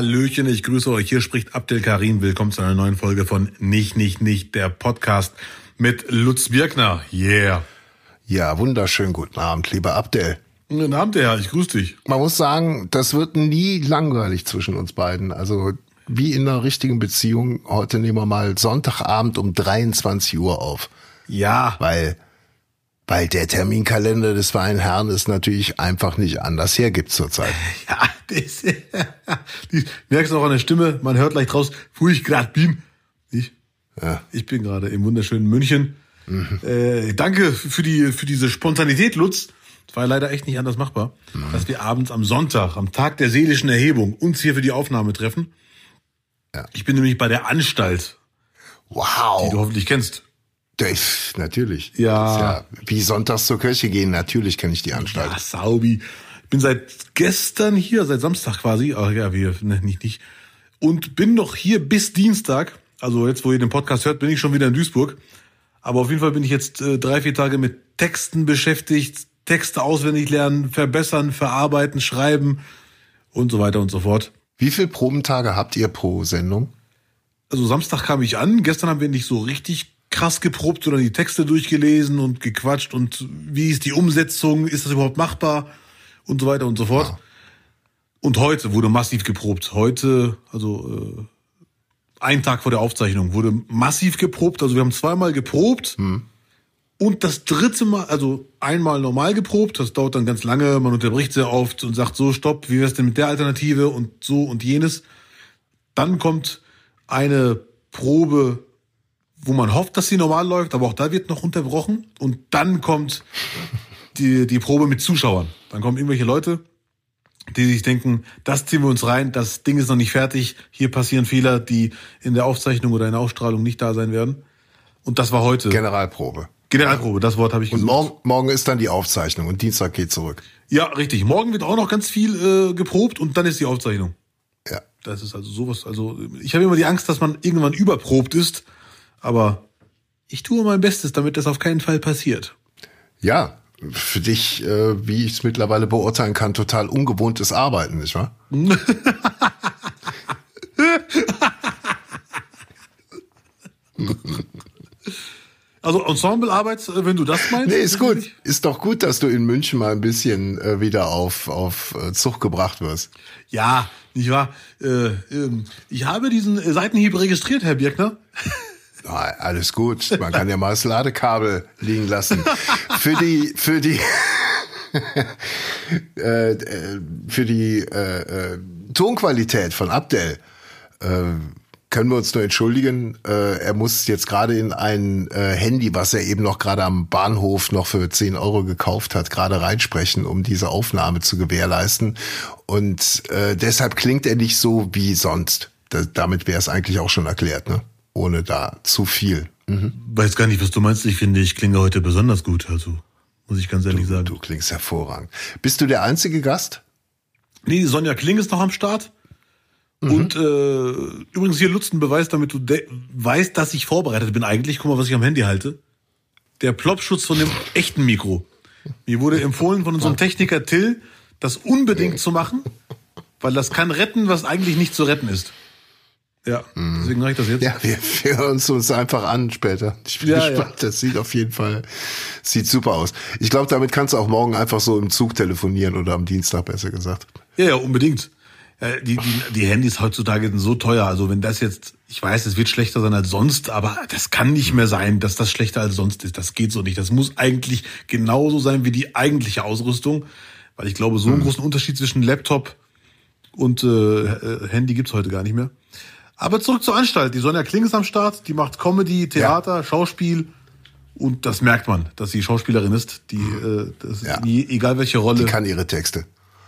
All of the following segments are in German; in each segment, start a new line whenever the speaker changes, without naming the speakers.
Hallöchen, ich grüße euch. Hier spricht Abdel Karim. Willkommen zu einer neuen Folge von Nicht, Nicht, Nicht, der Podcast mit Lutz Birkner. Yeah.
Ja, wunderschönen guten Abend, lieber Abdel.
Guten Abend, Herr. Ich grüße dich.
Man muss sagen, das wird nie langweilig zwischen uns beiden. Also wie in einer richtigen Beziehung. Heute nehmen wir mal Sonntagabend um 23 Uhr auf.
Ja.
Weil weil der Terminkalender des feinen Herrn ist natürlich einfach nicht anders hergibt zurzeit.
Ja, das, die, merkst du auch an der Stimme, man hört leicht raus, wo ich gerade bin. Ich, ja. ich bin gerade im wunderschönen München. Mhm. Äh, danke für die für diese Spontanität, Lutz. Es war leider echt nicht anders machbar, mhm. dass wir abends am Sonntag, am Tag der seelischen Erhebung, uns hier für die Aufnahme treffen. Ja. Ich bin nämlich bei der Anstalt.
Wow.
Die du hoffentlich kennst.
Das, natürlich.
Ja.
ja. Wie sonntags zur Kirche gehen, natürlich kenne ich die Anstalt.
Ja, Saubi. Ich bin seit gestern hier, seit Samstag quasi. Ach ja, wir, ne, nicht, nicht. Und bin noch hier bis Dienstag. Also jetzt, wo ihr den Podcast hört, bin ich schon wieder in Duisburg. Aber auf jeden Fall bin ich jetzt äh, drei, vier Tage mit Texten beschäftigt. Texte auswendig lernen, verbessern, verarbeiten, schreiben und so weiter und so fort.
Wie viele Probentage habt ihr pro Sendung?
Also Samstag kam ich an. Gestern haben wir nicht so richtig krass geprobt, sondern die Texte durchgelesen und gequatscht und wie ist die Umsetzung, ist das überhaupt machbar und so weiter und so fort. Ja. Und heute wurde massiv geprobt. Heute, also äh, ein Tag vor der Aufzeichnung, wurde massiv geprobt. Also wir haben zweimal geprobt hm. und das dritte Mal, also einmal normal geprobt. Das dauert dann ganz lange. Man unterbricht sehr oft und sagt so, stopp, wie wär's denn mit der Alternative und so und jenes. Dann kommt eine Probe wo man hofft, dass sie normal läuft, aber auch da wird noch unterbrochen. Und dann kommt die, die Probe mit Zuschauern. Dann kommen irgendwelche Leute, die sich denken, das ziehen wir uns rein, das Ding ist noch nicht fertig, hier passieren Fehler, die in der Aufzeichnung oder in der Ausstrahlung nicht da sein werden. Und das war heute.
Generalprobe.
Generalprobe, das Wort habe ich
gesagt. Und morgen, morgen ist dann die Aufzeichnung und Dienstag geht zurück.
Ja, richtig. Morgen wird auch noch ganz viel äh, geprobt und dann ist die Aufzeichnung.
Ja.
Das ist also sowas. Also ich habe immer die Angst, dass man irgendwann überprobt ist aber ich tue mein Bestes, damit das auf keinen Fall passiert.
Ja, für dich, äh, wie ich es mittlerweile beurteilen kann, total ungewohntes Arbeiten, nicht wahr?
Also Ensemblearbeit, äh, wenn du das meinst?
Nee, ist gut. Ist doch gut, dass du in München mal ein bisschen äh, wieder auf, auf äh, Zug gebracht wirst.
Ja, nicht wahr? Äh, ähm, ich habe diesen Seitenhieb registriert, Herr Birkner.
Ja, alles gut. Man kann ja mal das Ladekabel liegen lassen. Für die, für die, äh, äh, für die äh, äh, Tonqualität von Abdel äh, können wir uns nur entschuldigen. Er muss jetzt gerade in ein Handy, was er eben noch gerade am Bahnhof noch für 10 Euro gekauft hat, gerade reinsprechen, um diese Aufnahme zu gewährleisten. Und deshalb klingt er nicht so wie sonst. Da, damit wäre es eigentlich auch schon erklärt, ne? Ohne da zu viel.
Mhm. Weiß gar nicht, was du meinst. Ich finde, ich klinge heute besonders gut. Also muss ich ganz ehrlich
du,
sagen.
Du klingst hervorragend. Bist du der einzige Gast?
Nee, Sonja Kling ist noch am Start. Mhm. Und äh, übrigens hier Lutz ein Beweis, damit du weißt, dass ich vorbereitet bin eigentlich. Guck mal, was ich am Handy halte. Der Plopschutz von dem echten Mikro. Mir wurde empfohlen von unserem Techniker Till, das unbedingt zu machen, weil das kann retten, was eigentlich nicht zu retten ist. Ja, deswegen mache ich das jetzt.
Ja, wir, wir hören uns, uns einfach an später. Ich bin ja, gespannt. Ja. Das sieht auf jeden Fall, sieht super aus. Ich glaube, damit kannst du auch morgen einfach so im Zug telefonieren oder am Dienstag besser gesagt.
Ja, ja, unbedingt. Die, die, die Handys heutzutage sind so teuer. Also wenn das jetzt, ich weiß, es wird schlechter sein als sonst, aber das kann nicht mehr sein, dass das schlechter als sonst ist. Das geht so nicht. Das muss eigentlich genauso sein wie die eigentliche Ausrüstung. Weil ich glaube, so einen hm. großen Unterschied zwischen Laptop und äh, Handy gibt's heute gar nicht mehr. Aber zurück zur Anstalt. Die Sonja Kling ist am Start, die macht Comedy, Theater, ja. Schauspiel. Und das merkt man, dass sie Schauspielerin ist. Die, äh, das ja. ist nie, egal welche Rolle.
Die kann ihre Texte.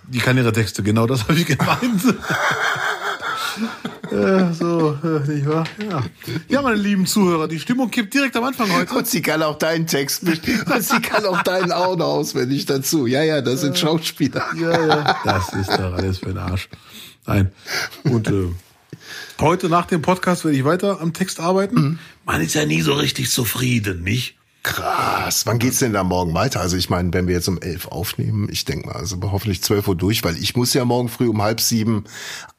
Die kann ihre Texte, genau das habe ich gemeint. äh, so, äh, nicht wahr? Ja. ja, meine lieben Zuhörer, die Stimmung kippt direkt am Anfang heute.
Und sie kann auch deinen Text und sie kann auch deinen auch noch auswendig dazu. Ja, ja, das sind Schauspieler.
Ja, ja, das ist doch alles für den Arsch. Nein. Und äh, Heute nach dem Podcast werde ich weiter am Text arbeiten. Mhm. Man ist ja nie so richtig zufrieden, nicht?
Krass. Wann geht's denn da morgen weiter? Also ich meine, wenn wir jetzt um elf aufnehmen, ich denke mal, also hoffentlich zwölf Uhr durch, weil ich muss ja morgen früh um halb sieben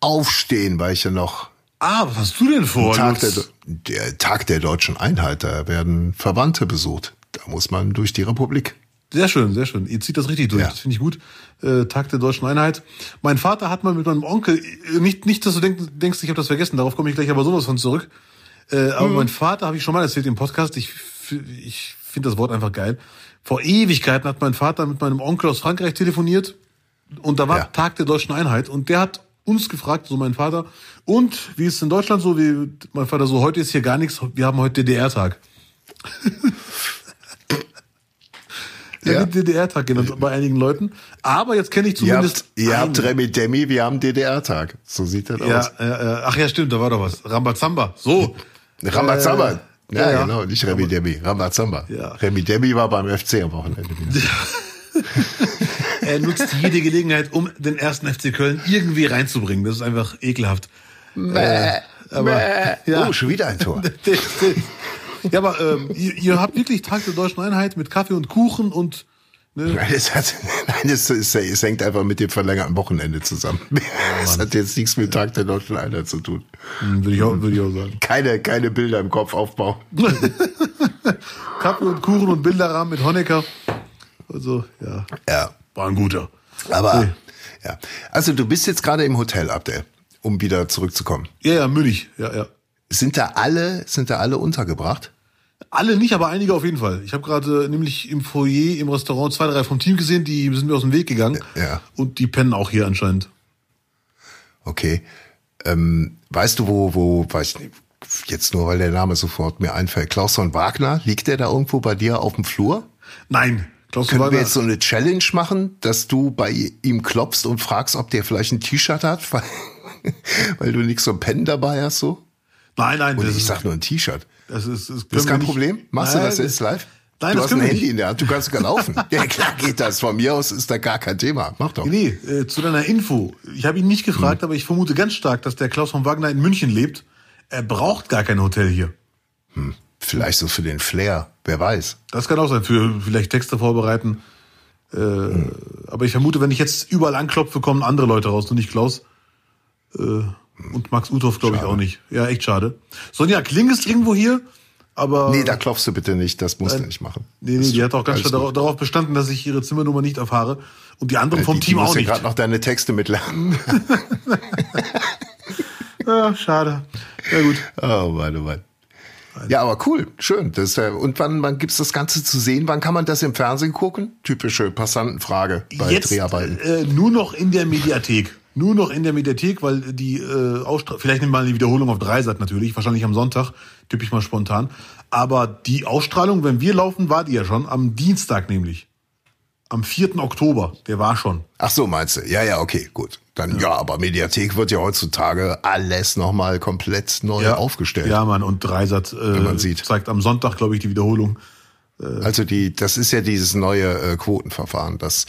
aufstehen, weil ich ja noch
Ah, was hast du denn vor?
Tag der, der Tag der deutschen Einheit, da werden Verwandte besucht. Da muss man durch die Republik.
Sehr schön, sehr schön. Ihr zieht das richtig durch.
Ja.
Das finde ich gut. Äh, Tag der deutschen Einheit. Mein Vater hat mal mit meinem Onkel, äh, nicht, nicht dass du denk, denkst, ich habe das vergessen, darauf komme ich gleich aber sowas von zurück. Äh, aber
Mhm.
mein Vater, habe ich schon mal erzählt im Podcast, ich, ich finde das Wort einfach geil. Vor Ewigkeiten hat mein Vater mit meinem Onkel aus Frankreich telefoniert und da war
Ja.
Tag der deutschen Einheit und der hat uns gefragt, so mein Vater, und wie ist es in Deutschland so, wie mein Vater so, heute ist hier gar nichts, wir haben heute DDR-Tag. Er
Ja.
wird DDR-Tag genannt bei einigen Leuten. Aber jetzt kenne ich
Ihr
zumindest.
habt, ihr habt. Remi Demi, wir haben DDR-Tag. So sieht das
ja,
aus.
äh, äh, ach ja, stimmt, da war doch was. Rambazamba. So.
Rambazamba.
Äh,
ja,
ja,
genau, nicht Remi Demi, Rambazamba.
Ja.
Remi Demi war beim FC am Wochenende wieder.
Er nutzt jede Gelegenheit, um den ersten FC Köln irgendwie reinzubringen. Das ist einfach ekelhaft. Äh, aber, ja.
Oh, schon wieder ein Tor.
ja, aber ähm, ihr, ihr habt wirklich Tag der deutschen Einheit mit Kaffee und Kuchen und ne,
Nein, es, hat, nein es, es, es hängt einfach mit dem verlängerten Wochenende zusammen. Es hat jetzt nichts mit Tag der deutschen Einheit zu tun.
hm, würde ich, auch, würde ich auch sagen.
Keine, keine Bilder im Kopf aufbauen.
Kaffee und Kuchen und Bilderrahmen mit Honecker. Also, ja,
Ja.
war ein guter.
Aber,
Nee.
ja. Also du bist jetzt gerade im Hotel, Abdel, um wieder zurückzukommen.
Ja, ja, Münich, ja, ja.
Sind da alle, sind da alle untergebracht?
Alle nicht, aber einige auf jeden Fall. Ich habe gerade nämlich im Foyer, im Restaurant zwei, drei vom Team gesehen, die sind mir aus dem Weg gegangen.
Ja.
Und die pennen auch hier anscheinend.
Okay. Ähm, weißt du, wo, wo, weiß ich nicht, jetzt nur, weil der Name sofort mir einfällt, Klaus von Wagner, liegt der da irgendwo bei dir auf dem Flur?
Nein, Klaus
Können wir
Wagner-
jetzt so eine Challenge machen, dass du bei ihm klopfst und fragst, ob der vielleicht ein T-Shirt hat, weil, weil du nichts zum Pennen dabei hast, so?
Nein, nein,
Oder
das
ich sag nur ein T-Shirt.
das ist, das,
Das ist kein Problem? Machst
Nein,
du das jetzt live?
Nein,
du
das
hast ein Handy
nicht.
in der Hand, du kannst sogar laufen. ja, klar geht das. Von mir aus ist da gar kein Thema. Mach doch.
Nee, äh, zu deiner Info. Ich habe ihn nicht gefragt,
Hm.
aber ich vermute ganz stark, dass der Klaus von Wagner in München lebt. Er braucht gar kein Hotel hier.
Vielleicht so für den Flair, wer weiß.
Das kann auch sein, für vielleicht Texte vorbereiten. Äh, Aber ich vermute, wenn ich jetzt überall anklopfe, kommen andere Leute raus, nur nicht Klaus. Äh, und Max Uthoff glaube ich auch nicht. Ja, echt schade. Sonja Kling ist irgendwo hier, aber
Nee, da klopfst du bitte nicht, das musst du nicht machen.
nee, nee, die hat auch ganz
gut.
darauf, darauf bestanden, dass ich ihre Zimmernummer nicht erfahre und die anderen vom
die,
Team
die
auch nicht.
gerade noch deine Texte mitlernen.
Ja, schade. Ja gut.
Oh Mann, oh Mann. Ja, aber cool, schön. Das ja, und wann, wann gibt's das Ganze zu sehen? Wann kann man das im Fernsehen gucken? Typische Passantenfrage bei
Jetzt
Dreharbeiten.
äh, nur noch in der Mediathek. Nur noch in der Mediathek, weil die äh, Ausstrahlung, vielleicht nehmen wir mal die Wiederholung auf Dreisat natürlich, wahrscheinlich am Sonntag, typisch mal spontan. Aber die Ausstrahlung, wenn wir laufen, war die ja schon, am Dienstag nämlich. Am 4. Oktober, der war schon.
Ach so, meinst du? Ja, ja, okay, gut. Dann ja, aber Mediathek wird ja heutzutage alles nochmal komplett neu aufgestellt.
Ja, Mann, und Dreisat äh,
man sieht.
zeigt am Sonntag, glaube ich, die Wiederholung.
Also die, das ist ja dieses neue äh, Quotenverfahren, dass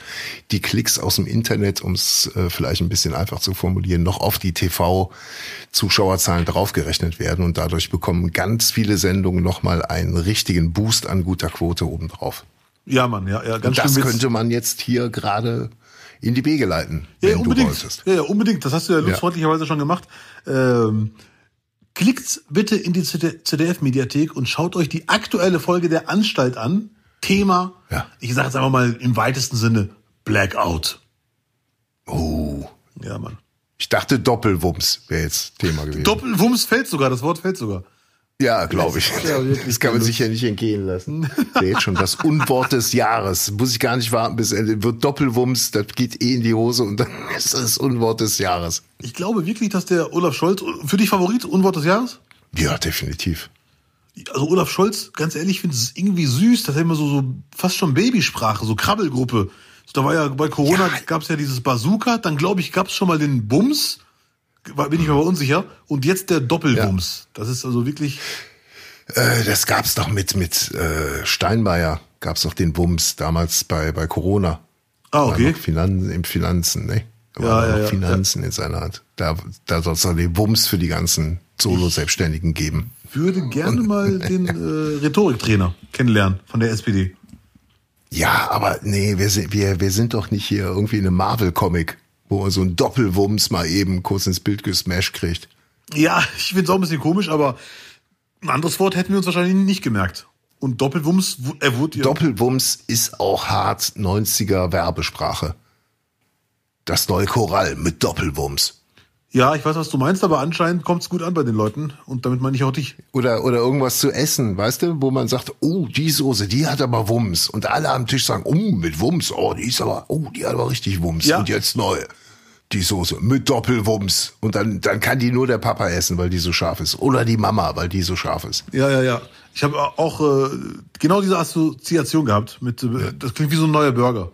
die Klicks aus dem Internet, um es äh, vielleicht ein bisschen einfach zu formulieren, noch auf die TV-Zuschauerzahlen draufgerechnet werden und dadurch bekommen ganz viele Sendungen nochmal einen richtigen Boost an guter Quote obendrauf.
Ja, Mann, ja, ja, ganz
Das
schlimm.
könnte man jetzt hier gerade in die Wege leiten,
Ja, ja,
wenn du
unbedingt.
wolltest.
Ja, ja, unbedingt. Das hast du ja,
Ja.
freundlicherweise schon gemacht. Ähm, klickt bitte in die ZDF-Mediathek und schaut euch die aktuelle Folge der Anstalt an. Thema,
Ja.
ich sage jetzt einfach mal im weitesten Sinne, Blackout.
Oh,
Ja, Mann.
ich dachte Doppelwumms wäre jetzt Thema gewesen.
Doppelwumms fällt sogar, das Wort fällt sogar.
Ja, glaube ich.
Ja,
das kann man sich ja nicht entgehen lassen. Jetzt schon das Unwort des Jahres. Muss ich gar nicht warten bis Ende. Wird Doppelwumms, das geht eh in die Hose und dann ist das Unwort des Jahres.
Ich glaube wirklich, dass der Olaf Scholz, für dich Favorit, Unwort des Jahres?
Ja, definitiv.
Also Olaf Scholz, ganz ehrlich, ich finde es irgendwie süß, das hat immer so, so fast schon Babysprache, so Krabbelgruppe. Da war ja bei Corona
Ja.
gab's ja dieses Bazooka, dann glaube ich, gab's schon mal den Bums, bin ich mir aber unsicher, und jetzt der Doppelbums. Das ist also wirklich,
Äh, das gab's doch mit mit äh, Steinmeier. Gab's doch den Wumms damals bei bei Corona.
ah, okay.
noch Finan Im Finanzen, ne?
Ja, ja, ja,
Finanzen in seiner Hand. Da da soll es doch den Wumms für die ganzen Solo-Selbstständigen geben.
würde gerne mal den äh, Rhetoriktrainer kennenlernen von der SPD.
Ja, aber nee, wir sind, wir, wir sind doch nicht hier irgendwie in einem Marvel-Comic, wo man so ein Doppelwumms mal eben kurz ins Bild gesmashed kriegt.
Ja, ich finde es auch ein bisschen komisch, aber ein anderes Wort hätten wir uns wahrscheinlich nicht gemerkt. Und Doppelwumms, er wurde ja.
Doppelwumms ist auch hart 90er Werbesprache. Das neue Korall mit Doppelwumms.
Ja, ich weiß, was du meinst, aber anscheinend kommt's gut an bei den Leuten. Und damit meine ich auch dich.
Oder, oder irgendwas zu essen, weißt du, wo man sagt, oh, die Soße, die hat aber Wumms. Und alle am Tisch sagen, oh, mit Wumms, oh, die ist aber, oh, die hat aber richtig Wumms.
Ja.
Und jetzt neu. Die Soße mit Doppelwumms. Und dann, dann kann die nur der Papa essen, weil die so scharf ist. Oder die Mama, weil die so scharf ist.
Ja, ja, ja. Ich habe auch äh, genau diese Assoziation gehabt mit, äh, das klingt wie so ein neuer Burger.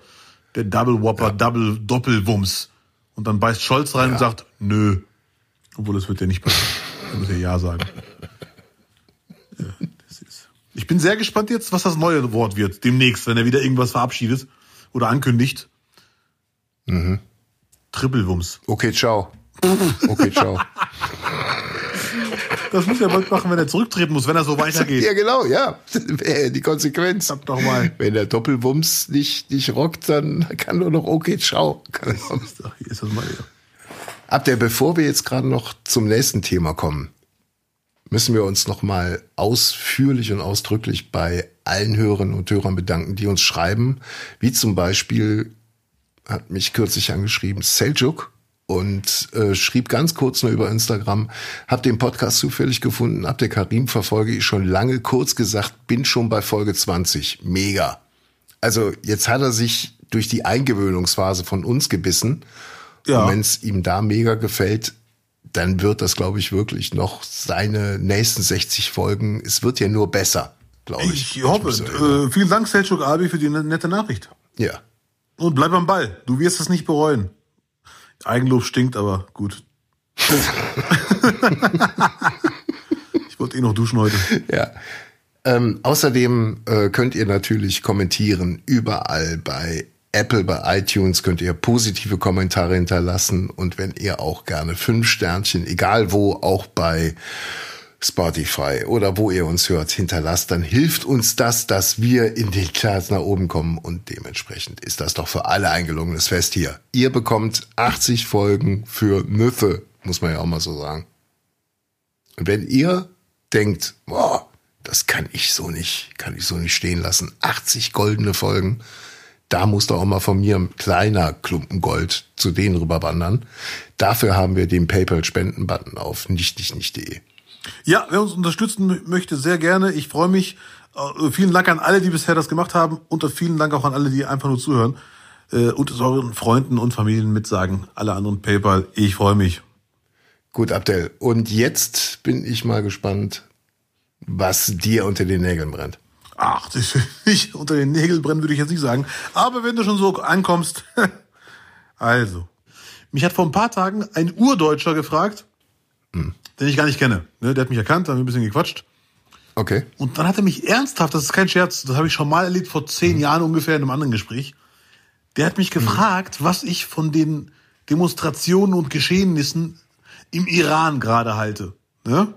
Der Double Whopper, Double Doppelwumms. Und dann beißt Scholz rein und sagt, nö. Obwohl, das wird ja nicht passieren. Er muss ja Ja sagen. Ja, das ist. Ich bin sehr gespannt jetzt, was das neue Wort wird, demnächst, wenn er wieder irgendwas verabschiedet oder ankündigt. Trippelwumms.
Okay, ciao. Okay, ciao.
Das muss er bald machen, wenn er zurücktreten muss, wenn er so weitergeht.
ja, genau, ja. Die Konsequenz.
Sag doch mal.
Wenn der Doppelwumms nicht, nicht rockt, dann kann nur noch okay, ciao. Kann kommen.
Ach, Hier ist das mal wieder.
Abder, bevor wir jetzt gerade noch zum nächsten Thema kommen, müssen wir uns noch mal ausführlich und ausdrücklich bei allen Hörerinnen und Hörern bedanken, die uns schreiben, wie zum Beispiel hat mich kürzlich angeschrieben Seljuk und äh, schrieb ganz kurz nur über Instagram, hab den Podcast zufällig gefunden, Abdel Karim verfolge ich schon lange, kurz gesagt, bin schon bei Folge 20. Mega. Also jetzt hat er sich durch die Eingewöhnungsphase von uns gebissen.
Ja.
Und wenn es ihm da mega gefällt, dann wird das, glaube ich, wirklich noch seine nächsten 60 Folgen. Es wird ja nur besser, glaube ich.
Ich hoffe.
erinnern.
Äh, vielen Dank, Selçuk Abi, für die ne- nette Nachricht.
ja.
Und bleib am Ball. Du wirst es nicht bereuen. Eigenlob stinkt, aber gut. ich wollte eh noch duschen heute.
Ja. Ähm, außerdem äh, könnt ihr natürlich kommentieren überall bei Apple, bei iTunes könnt ihr positive Kommentare hinterlassen und wenn ihr auch gerne fünf Sternchen, egal wo, auch bei Spotify oder wo ihr uns hört, hinterlasst, dann hilft uns das, dass wir in den Charts nach oben kommen und dementsprechend ist das doch für alle ein gelungenes Fest hier. Ihr bekommt 80 Folgen für Nüffe, muss man ja auch mal so sagen. Und wenn ihr denkt, boah, das kann ich so nicht, kann ich so nicht stehen lassen, 80 goldene Folgen, da muss doch auch mal von mir ein kleiner Klumpen Gold zu denen rüberwandern. Dafür haben wir den PayPal-Spenden-Button auf nichtnichtnicht.de.
Ja, wer uns unterstützen mö- möchte, sehr gerne. Ich freue mich. Äh, vielen Dank an alle, die bisher das gemacht haben. Und vielen Dank auch an alle, die einfach nur zuhören. Äh, und es euren Freunden und Familien mitsagen. Alle anderen PayPal. Ich freue mich.
Gut, Abdel. Und jetzt bin ich mal gespannt, was dir unter den Nägeln brennt.
Ach, das nicht unter den Nägeln brennen würde ich jetzt nicht sagen. Aber wenn du schon so ankommst. also. Mich hat vor ein paar Tagen ein Urdeutscher gefragt, den ich gar nicht kenne. Ne, der hat mich erkannt, haben wir ein bisschen gequatscht.
Okay.
Und dann hat er mich ernsthaft, das ist kein Scherz, das habe ich schon mal erlebt vor zehn Jahren ungefähr in einem anderen Gespräch. Der hat mich gefragt, was ich von den Demonstrationen und Geschehnissen im Iran gerade halte. Ne?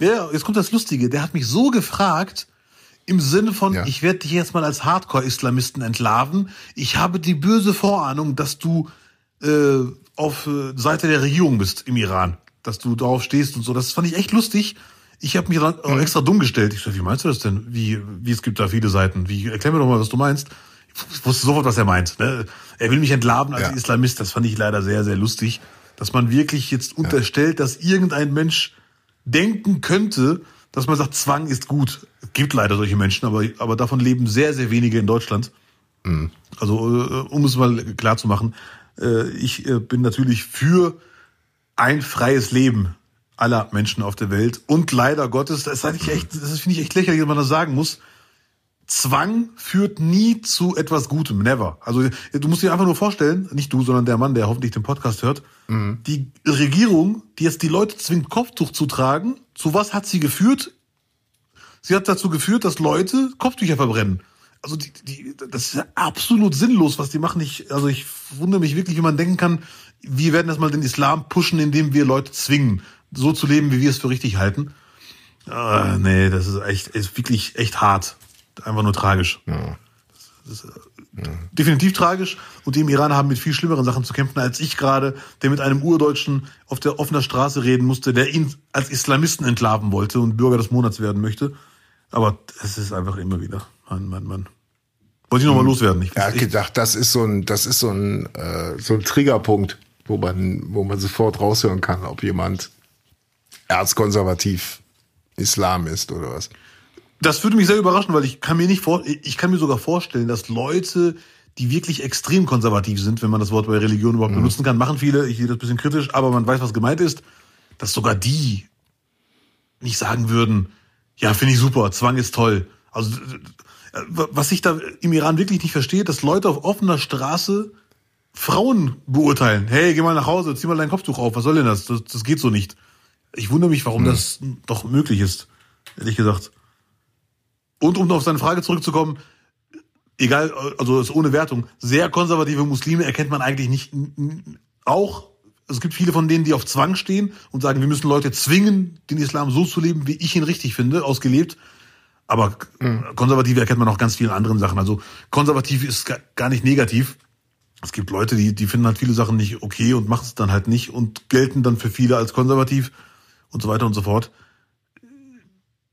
Ja, jetzt kommt das Lustige. Der hat mich so gefragt, im Sinne von,
Ja.
ich werde dich jetzt mal als Hardcore-Islamisten entlarven. Ich habe die böse Vorahnung, dass du äh, auf äh, Seite der Regierung bist im Iran. Dass du darauf stehst und so. Das fand ich echt lustig. Ich habe mich dann auch extra dumm gestellt. Ich so, wie meinst du das denn? Wie, wie es gibt da viele Seiten. Wie, erklär mir doch mal, was du meinst. Ich wusste sofort, was er meint. Ne? Er will mich entlarven als
Ja.
Islamist. Das fand ich leider sehr, sehr lustig. Dass man wirklich jetzt unterstellt, dass irgendein Mensch denken könnte, dass man sagt, Zwang ist gut. Es gibt leider solche Menschen, aber, aber davon leben sehr, sehr wenige in Deutschland. Also, äh, um es mal klar zu machen, ich äh, bin natürlich für ein freies Leben aller Menschen auf der Welt. Und leider Gottes, das, sag ich echt, das finde ich echt lächerlich, dass man das sagen muss. Zwang führt nie zu etwas Gutem, never. Also du musst dir einfach nur vorstellen, nicht du, sondern der Mann, der hoffentlich den Podcast hört, die Regierung, die jetzt die Leute zwingt, Kopftuch zu tragen, zu was hat sie geführt? Sie hat dazu geführt, dass Leute Kopftücher verbrennen. Also die, die, das ist ja absolut sinnlos, was die machen. Ich, also ich wundere mich wirklich, wie man denken kann, wir werden erstmal den Islam pushen, indem wir Leute zwingen. so zu leben, wie wir es für richtig halten. Äh, nee, das ist echt, ist wirklich echt hart. Einfach nur tragisch. Ja. Das ist, ja. Definitiv tragisch. Und die im Iran haben mit viel schlimmeren Sachen zu kämpfen als ich gerade, der mit einem Urdeutschen auf der offener Straße reden musste, der ihn als Islamisten entlarven wollte und Bürger des Monats werden möchte. Aber es ist einfach immer wieder. Mann, Mann, Mann. Wollte ich nochmal hm. loswerden. Ich
ja, gedacht, das ist so ein, das ist so ein, äh, so ein Triggerpunkt, wo man, wo man sofort raushören kann, ob jemand erzkonservativ Islam ist oder was.
Das würde mich sehr überraschen, weil ich kann mir nicht vor, ich kann mir sogar vorstellen, dass Leute, die wirklich extrem konservativ sind, wenn man das Wort bei Religion überhaupt mhm. benutzen kann, machen viele, ich sehe das ein bisschen kritisch, aber man weiß, was gemeint ist, dass sogar die nicht sagen würden, ja, finde ich super, Zwang ist toll. Also, was ich da im Iran wirklich nicht verstehe, dass Leute auf offener Straße Frauen beurteilen. Hey, geh mal nach Hause, zieh mal dein Kopftuch auf, was soll denn das? Das, das geht so nicht. Ich wundere mich, warum hm. das doch möglich ist, ehrlich gesagt. Und um auf seine Frage zurückzukommen, egal, also ist ohne Wertung, sehr konservative Muslime erkennt man eigentlich nicht auch. Es gibt viele von denen, die auf Zwang stehen und sagen, wir müssen Leute zwingen, den Islam so zu leben, wie ich ihn richtig finde, ausgelebt. Aber mhm. konservative erkennt man auch ganz vielen anderen Sachen. Also konservativ ist gar nicht negativ. Es gibt Leute, die, die finden halt viele Sachen nicht okay und machen es dann halt nicht und gelten dann für viele als konservativ und so weiter und so fort.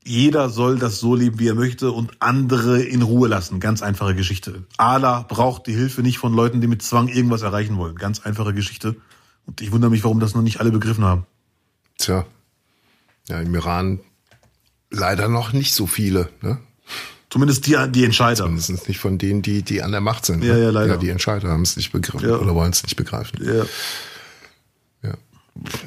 Jeder soll das so leben, wie er möchte und andere in Ruhe lassen. Ganz einfache Geschichte. Allah braucht die Hilfe nicht von Leuten, die mit Zwang irgendwas erreichen wollen. Ganz einfache Geschichte. Und ich wundere mich, warum das noch nicht alle begriffen haben.
Tja. Ja, im Iran leider noch nicht so viele, ne?
Zumindest die, die Entscheider.
Zumindest nicht von denen, die, die an der Macht sind.
Ja, ne? ja, leider. Ja,
die Entscheider haben es nicht begriffen ja. oder wollen es nicht begreifen.
Ja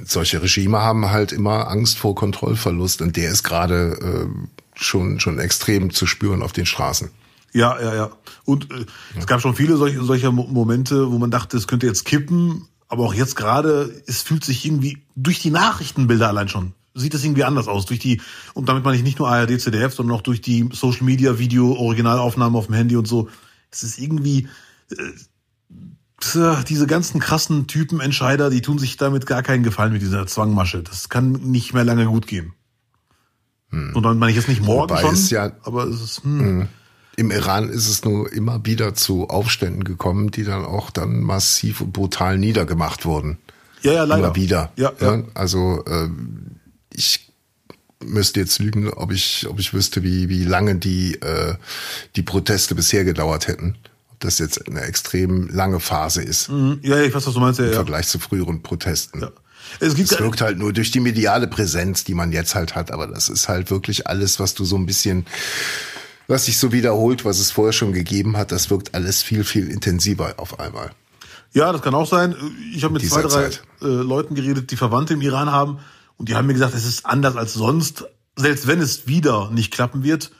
solche Regime haben halt immer Angst vor Kontrollverlust und der ist gerade äh, schon, schon extrem zu spüren auf den Straßen.
Ja, ja, ja. Und äh, ja. es gab schon viele solche, solcher Momente, wo man dachte, es könnte jetzt kippen, aber auch jetzt gerade, es fühlt sich irgendwie durch die Nachrichtenbilder allein schon sieht es irgendwie anders aus. Durch die, und damit meine ich nicht nur ARD, ZDF, sondern auch durch die Social Media Video, Originalaufnahmen auf dem Handy und so. Es ist irgendwie, äh, diese ganzen krassen Typen Entscheider, die tun sich damit gar keinen Gefallen mit dieser Zwangmasche. Das kann nicht mehr lange gut gehen. Hm. Und dann meine ich jetzt nicht morgen Wobei schon,
ja, aber es ist hm. hm. Im Iran ist es nur immer wieder zu Aufständen gekommen, die dann auch dann massiv und brutal niedergemacht wurden.
Ja, ja, leider.
Immer wieder.
Ja, ja.
Also äh, ich müsste jetzt lügen, ob ich, ob ich wüsste, wie, wie lange die, äh, die Proteste bisher gedauert hätten das jetzt eine extrem lange Phase ist.
Mhm. Ja, ich weiß, was du meinst. Ja,
Im
ja.
Vergleich zu früheren Protesten. Ja. Es, gibt es wirkt halt nur durch die mediale Präsenz, die man jetzt halt hat, aber das ist halt wirklich alles, was du so ein bisschen, was sich so wiederholt, was es vorher schon gegeben hat, das wirkt alles viel, viel intensiver auf einmal.
Ja, das kann auch sein. Ich habe mit zwei, drei äh, Leuten geredet, die Verwandte im Iran haben und die haben mir gesagt, es ist anders als sonst. Selbst wenn es wieder nicht klappen wird,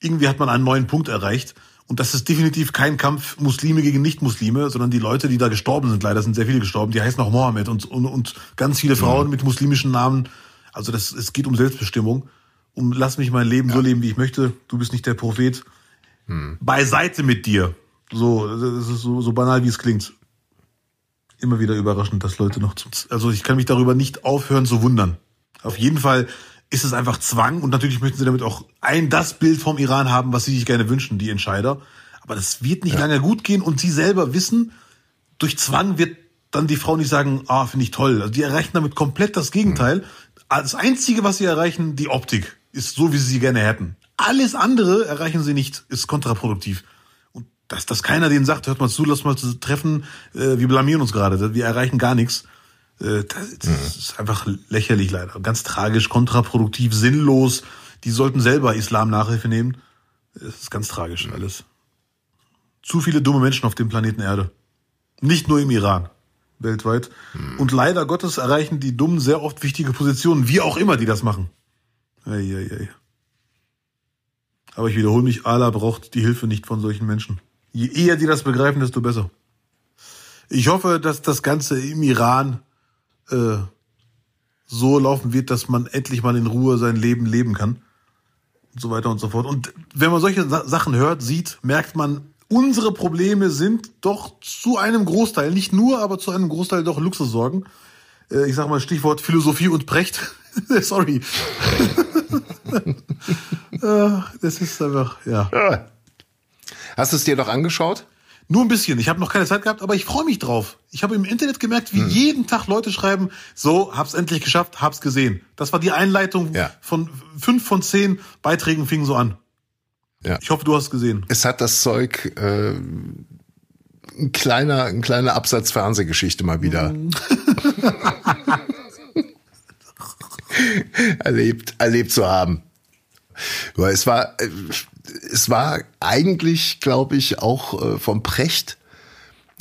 irgendwie hat man einen neuen Punkt erreicht. Und das ist definitiv kein Kampf Muslime gegen Nicht-Muslime, sondern die Leute, die da gestorben sind, leider sind sehr viele gestorben, die heißen auch Mohammed und, und, und ganz viele Frauen mhm. mit muslimischen Namen. Also das, es geht um Selbstbestimmung. Um lass mich mein Leben ja. so leben, wie ich möchte. Du bist nicht der Prophet. Mhm. Beiseite mit dir. So, das ist so, so banal, wie es klingt. Immer wieder überraschend, dass Leute noch zum, also ich kann mich darüber nicht aufhören zu wundern. Auf jeden Fall ist es einfach Zwang und natürlich möchten sie damit auch ein das Bild vom Iran haben, was sie sich gerne wünschen, die Entscheider. Aber das wird nicht ja. lange gut gehen und sie selber wissen, durch Zwang wird dann die Frau nicht sagen, ah, finde ich toll. Also die erreichen damit komplett das Gegenteil. Mhm. Das Einzige, was sie erreichen, die Optik, ist so, wie sie sie gerne hätten. Alles andere erreichen sie nicht, ist kontraproduktiv. Dass, dass keiner denen sagt, hört mal zu, lass mal zu treffen, äh, wir blamieren uns gerade, wir erreichen gar nichts. Äh, das, das mhm. ist einfach lächerlich leider. Ganz tragisch, kontraproduktiv, sinnlos. Die sollten selber Islam-Nachhilfe nehmen. Das ist ganz tragisch mhm. alles. Zu viele dumme Menschen auf dem Planeten Erde. Nicht nur im Iran, weltweit. Mhm. Und leider Gottes erreichen die Dummen sehr oft wichtige Positionen, wie auch immer die das machen. Ei, ei, ei. Aber ich wiederhole mich, Allah braucht die Hilfe nicht von solchen Menschen. Je eher die das begreifen, desto besser. Ich hoffe, dass das Ganze im Iran äh, so laufen wird, dass man endlich mal in Ruhe sein Leben leben kann. Und so weiter und so fort. Und wenn man solche Sa Sachen hört, sieht, merkt man, unsere Probleme sind doch zu einem Großteil, nicht nur, aber zu einem Großteil doch Luxussorgen. äh, ich sag mal Stichwort Philosophie und Precht. Sorry. Äh, das ist einfach, ja.
Hast du es dir doch angeschaut?
Nur ein bisschen. Ich habe noch keine Zeit gehabt, aber ich freue mich drauf. Ich habe im Internet gemerkt, wie hm. jeden Tag Leute schreiben, so, hab's endlich geschafft, hab's gesehen. Das war die Einleitung
ja.
von fünf von zehn Beiträgen fingen so an.
Ja.
Ich hoffe, du hast es gesehen.
Es hat das Zeug, äh, ein kleiner, ein kleiner Absatz Fernsehgeschichte mal wieder. Mhm. erlebt, erlebt zu haben. Weil es war, äh, es war eigentlich, glaube ich, auch äh, vom Precht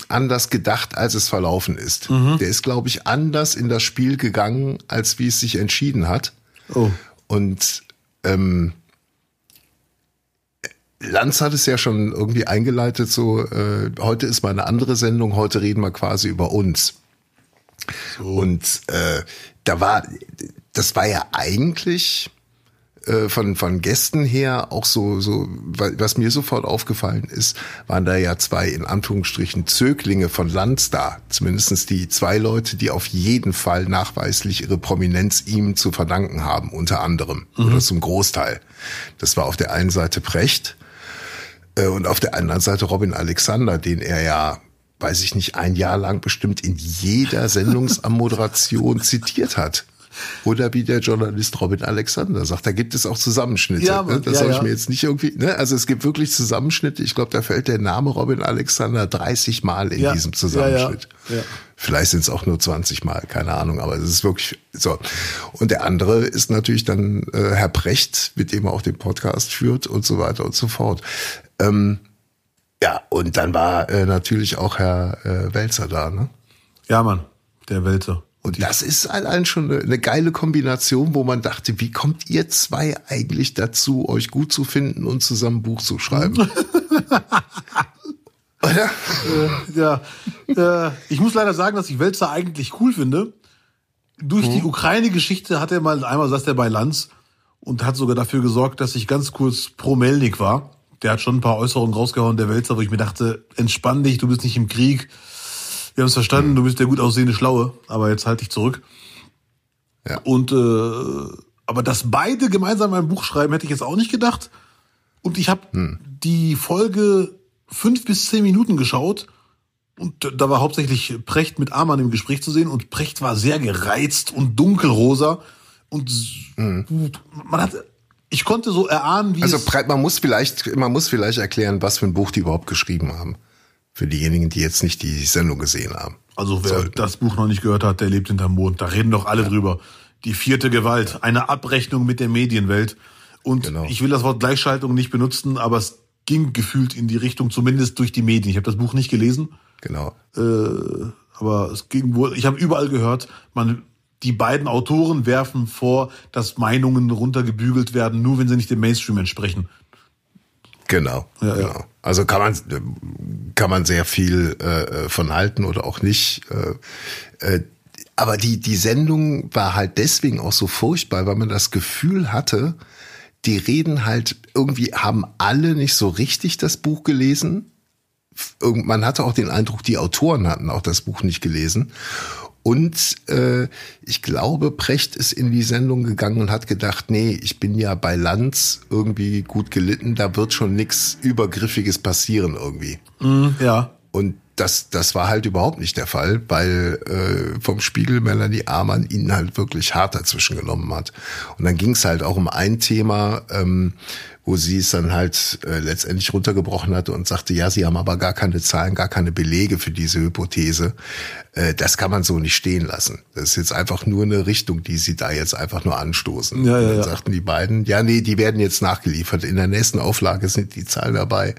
anders gedacht, als es verlaufen ist. Mhm. Der ist, glaube ich, anders in das Spiel gegangen, als wie es sich entschieden hat.
Oh.
Und ähm, Lanz hat es ja schon irgendwie eingeleitet, so äh, heute ist mal eine andere Sendung, heute reden wir quasi über uns. So. Und äh, da war, das war ja eigentlich von, von Gästen her auch so, so, was mir sofort aufgefallen ist, waren da ja zwei in Anführungsstrichen Zöglinge von Lanz da. Zumindestens die zwei Leute, die auf jeden Fall nachweislich ihre Prominenz ihm zu verdanken haben, unter anderem. Mhm. Oder zum Großteil. Das war auf der einen Seite Precht äh, und auf der anderen Seite Robin Alexander, den er ja weiß ich nicht, ein Jahr lang bestimmt in jeder Sendungsammoderation zitiert hat. Oder wie der Journalist Robin Alexander sagt, da gibt es auch Zusammenschnitte. Ja, ne? Das ja, soll ich ja. mir jetzt nicht irgendwie, ne? Also es gibt wirklich Zusammenschnitte. Ich glaube, da fällt der Name Robin Alexander 30 Mal in ja, diesem Zusammenschnitt. Ja, Vielleicht sind es auch nur 20 Mal, keine Ahnung, aber es ist wirklich so. Und der andere ist natürlich dann äh, Herr Precht, mit dem er auch den Podcast führt und so weiter und so fort. Ähm, ja, und dann war äh, natürlich auch Herr äh, Welzer da, ne?
Ja, Mann, der Welzer.
Und das ist allein schon eine, eine, geile Kombination, wo man dachte, wie kommt ihr zwei eigentlich dazu, euch gut zu finden und zusammen Buch zu schreiben?
Oder? Äh, ja. Äh, ich muss leider sagen, dass ich Welzer eigentlich cool finde. Durch hm. die Ukraine-Geschichte hat er mal, einmal saß er bei Lanz und hat sogar dafür gesorgt, dass ich ganz kurz pro Melnik war. Der hat schon ein paar Äußerungen rausgehauen, der Welzer, wo ich mir dachte, entspann dich, du bist nicht im Krieg wir haben es verstanden, du bist der gut aussehende Schlaue, aber jetzt halte ich zurück.
Ja.
Und äh, aber dass beide gemeinsam ein Buch schreiben, hätte ich jetzt auch nicht gedacht. Und ich habe hm. die Folge fünf bis zehn Minuten geschaut und da war hauptsächlich Precht mit Amann im Gespräch zu sehen und Precht war sehr gereizt und dunkelrosa und hm. man hat ich konnte so erahnen, wie
also man muss vielleicht man muss vielleicht erklären, was für ein Buch die überhaupt geschrieben haben. Für diejenigen, die jetzt nicht die Sendung gesehen haben.
Also wer Sollten. das Buch noch nicht gehört hat, der lebt hinterm Mond. Da reden doch alle ja. drüber. Die vierte Gewalt, eine Abrechnung mit der Medienwelt. Und genau. ich will das Wort Gleichschaltung nicht benutzen, aber es ging gefühlt in die Richtung, zumindest durch die Medien. Ich habe das Buch nicht gelesen.
Genau.
Äh, aber es ging wohl, ich habe überall gehört, man, die beiden Autoren werfen vor, dass Meinungen runtergebügelt werden, nur wenn sie nicht dem Mainstream entsprechen.
Genau. Ja, genau. Ja. Also kann man kann man sehr viel äh, von halten oder auch nicht. Äh, äh, aber die die Sendung war halt deswegen auch so furchtbar, weil man das Gefühl hatte, die reden halt irgendwie haben alle nicht so richtig das Buch gelesen. Man hatte auch den Eindruck, die Autoren hatten auch das Buch nicht gelesen. Und äh, ich glaube, Precht ist in die Sendung gegangen und hat gedacht, nee, ich bin ja bei Lanz irgendwie gut gelitten, da wird schon nichts Übergriffiges passieren irgendwie.
Mm, ja.
Und das, das war halt überhaupt nicht der Fall, weil äh, vom Spiegel Melanie Amann ihn halt wirklich hart dazwischen genommen hat. Und dann ging es halt auch um ein Thema, ähm, wo sie es dann halt äh, letztendlich runtergebrochen hatte und sagte, ja, sie haben aber gar keine Zahlen, gar keine Belege für diese Hypothese. Äh, das kann man so nicht stehen lassen. Das ist jetzt einfach nur eine Richtung, die sie da jetzt einfach nur anstoßen.
Ja, ja,
und dann
ja.
sagten die beiden, ja, nee, die werden jetzt nachgeliefert. In der nächsten Auflage sind die Zahlen dabei.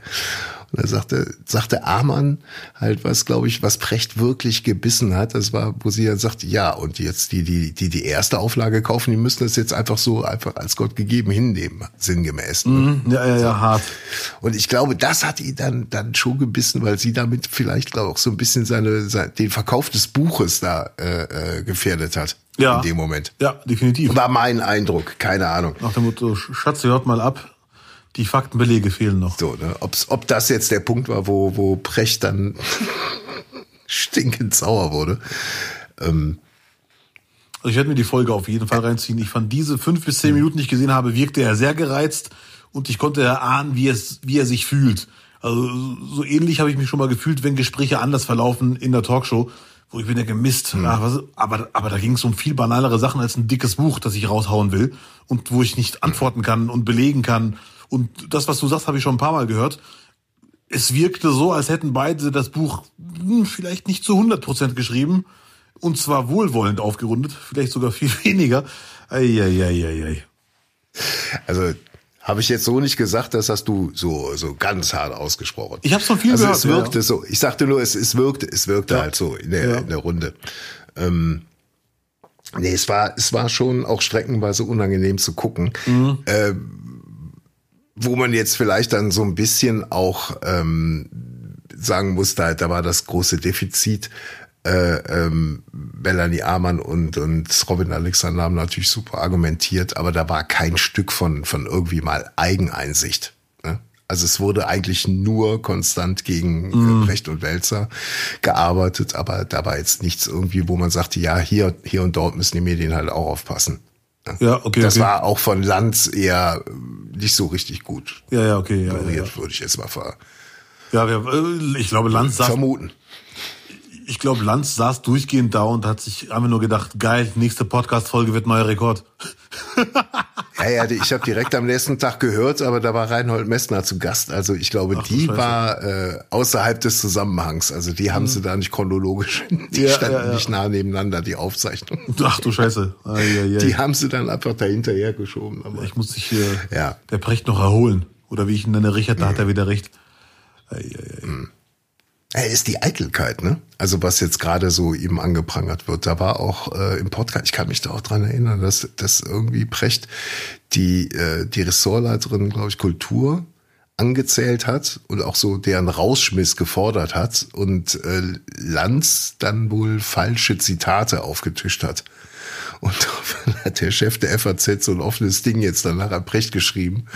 Und da sagte, sagte Amann halt was, glaube ich, was Precht wirklich gebissen hat. Das war, wo sie dann sagte, ja, und jetzt die, die, die die erste Auflage kaufen, die müssen das jetzt einfach so einfach als Gott gegeben hinnehmen, sinngemäß. Ne?
Mhm, ja, ja, ja, hart.
Und ich glaube, das hat ihn dann, dann schon gebissen, weil sie damit vielleicht, glaube ich, auch so ein bisschen seine, seine den Verkauf des Buches da äh, äh, gefährdet hat.
Ja.
In dem Moment.
Ja, definitiv.
War mein Eindruck, keine Ahnung.
Nach dem Motto, Schatze, hört mal ab, die Faktenbelege fehlen noch.
So, ne? Ob's, ob das jetzt der Punkt war, wo, wo Precht dann stinkend sauer wurde. Ähm,
Also ich werde mir die Folge auf jeden Fall reinziehen. Ich fand diese fünf bis zehn Minuten, die ich gesehen habe, wirkte er sehr gereizt und ich konnte erahnen, wie, es, wie er sich fühlt. Also so ähnlich habe ich mich schon mal gefühlt, wenn Gespräche anders verlaufen in der Talkshow, wo ich mir denke, Mist, mhm. ach, was, aber, aber da ging es um viel banalere Sachen als ein dickes Buch, das ich raushauen will und wo ich nicht antworten kann und belegen kann. Und das, was du sagst, habe ich schon ein paar Mal gehört. Es wirkte so, als hätten beide das Buch hm, vielleicht nicht zu 100 Prozent geschrieben und zwar wohlwollend aufgerundet, vielleicht sogar viel weniger. Eieieiei.
Also habe ich jetzt so nicht gesagt, das hast du so so ganz hart ausgesprochen.
Ich habe von viel
also
gehört.
Es wirkte ja. so. Ich sagte nur, es, es wirkte, es wirkte ja. halt so in der, ja. in der Runde. Ähm, nee, es war es war schon auch streckenweise unangenehm zu gucken. Mhm. Ähm, wo man jetzt vielleicht dann so ein bisschen auch ähm, sagen muss, da, da war das große Defizit äh, ähm, Melanie Amann und, und Robin Alexander haben natürlich super argumentiert, aber da war kein Stück von, von irgendwie mal Eigeneinsicht. Ne? Also es wurde eigentlich nur konstant gegen mm. Brecht und Welzer gearbeitet, aber da war jetzt nichts irgendwie, wo man sagte, ja, hier, hier und dort müssen die Medien halt auch aufpassen.
Ne? Ja, okay.
Das
okay.
war auch von Lanz eher nicht so richtig gut.
Ja, ja, okay. Ja,
ja,
ja.
würde ich jetzt mal ver
ja, ich glaube, Lanz sagt,
vermuten
ich glaube, Lanz saß durchgehend da und hat sich einfach nur gedacht, geil, nächste Podcast-Folge wird neuer Rekord.
ja, ja, ich habe direkt am nächsten Tag gehört, aber da war Reinhold Messner zu Gast. Also ich glaube, Ach, die war äh, außerhalb des Zusammenhangs. Also die haben mhm. sie da nicht chronologisch. Die ja, standen ja, nicht nah nebeneinander, die Aufzeichnung.
Ach du Scheiße.
Ah, die haben sie dann einfach dahinterher geschoben.
Aber ich muss sich hier ja. der Precht noch erholen. Oder wie ich ihn nenne, Richard, da mhm. hat er wieder recht. Ei, ei, ei. Mhm.
Er ist die Eitelkeit, ne? Also was jetzt gerade so ihm angeprangert wird. Da war auch äh, im Podcast, ich kann mich da auch dran erinnern, dass, dass irgendwie Precht die, äh, die Ressortleiterin, glaube ich, Kultur angezählt hat und auch so deren Rausschmiss gefordert hat und äh, Lanz dann wohl falsche Zitate aufgetischt hat. Und dann hat der Chef der FAZ so ein offenes Ding jetzt danach an Precht geschrieben,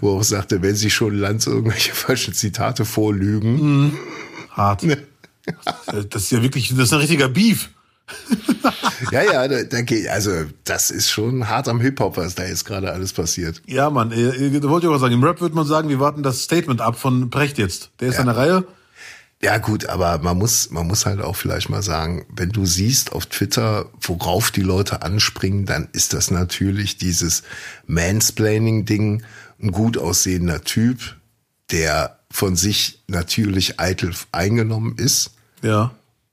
wo er auch sagte, wenn Sie schon Lanz irgendwelche falschen Zitate vorlügen,
mhm hart. Nee. Das ist ja wirklich, das ist ein richtiger Beef.
ja, ja, da, da geht, also das ist schon hart am Hip-Hop, was da jetzt gerade alles passiert.
Ja, Mann, äh, äh, da wollte ich auch sagen, im Rap würde man sagen, wir warten das Statement ab von Precht jetzt. Der ist ja. an der Reihe.
Ja, gut, aber man muss, man muss halt auch vielleicht mal sagen, wenn du siehst auf Twitter, worauf die Leute anspringen, dann ist das natürlich dieses Mansplaining-Ding, ein gut aussehender Typ, der von sich natürlich eitel eingenommen ist.
Ja.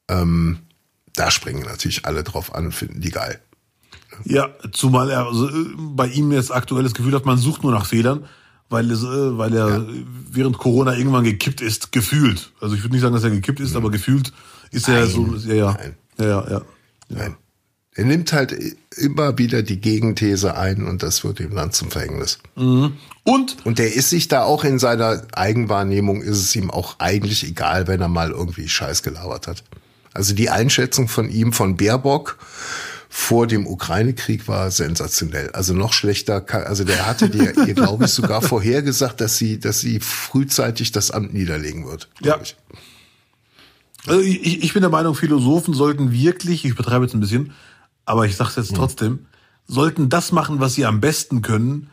Ähm, da springen natürlich alle drauf an, finden die geil.
Ja, zumal er also, äh, bei ihm jetzt aktuelles Gefühl hat, man sucht nur nach Fehlern, weil, es, äh, weil er ja. während Corona irgendwann gekippt ist, gefühlt. Also ich würde nicht sagen, dass er gekippt ist, mhm. aber gefühlt ist Nein. er so, ja, ja. Nein. Ja, ja, ja.
Nein. Er nimmt halt immer wieder die Gegenthese ein und das wird ihm dann zum Verhängnis.
Mhm. Und?
Und der ist sich da auch in seiner Eigenwahrnehmung, ist es ihm auch eigentlich egal, wenn er mal irgendwie Scheiß gelabert hat. Also die Einschätzung von ihm, von Baerbock, vor dem Ukraine-Krieg war sensationell. Also noch schlechter, also der hatte dir, ihr glaube ich, sogar vorhergesagt, dass sie, dass sie frühzeitig das Amt niederlegen wird.
Ja. Ich. Also ich, ich bin der Meinung, Philosophen sollten wirklich, ich betreibe jetzt ein bisschen, aber ich sage jetzt trotzdem, sollten das machen, was sie am besten können,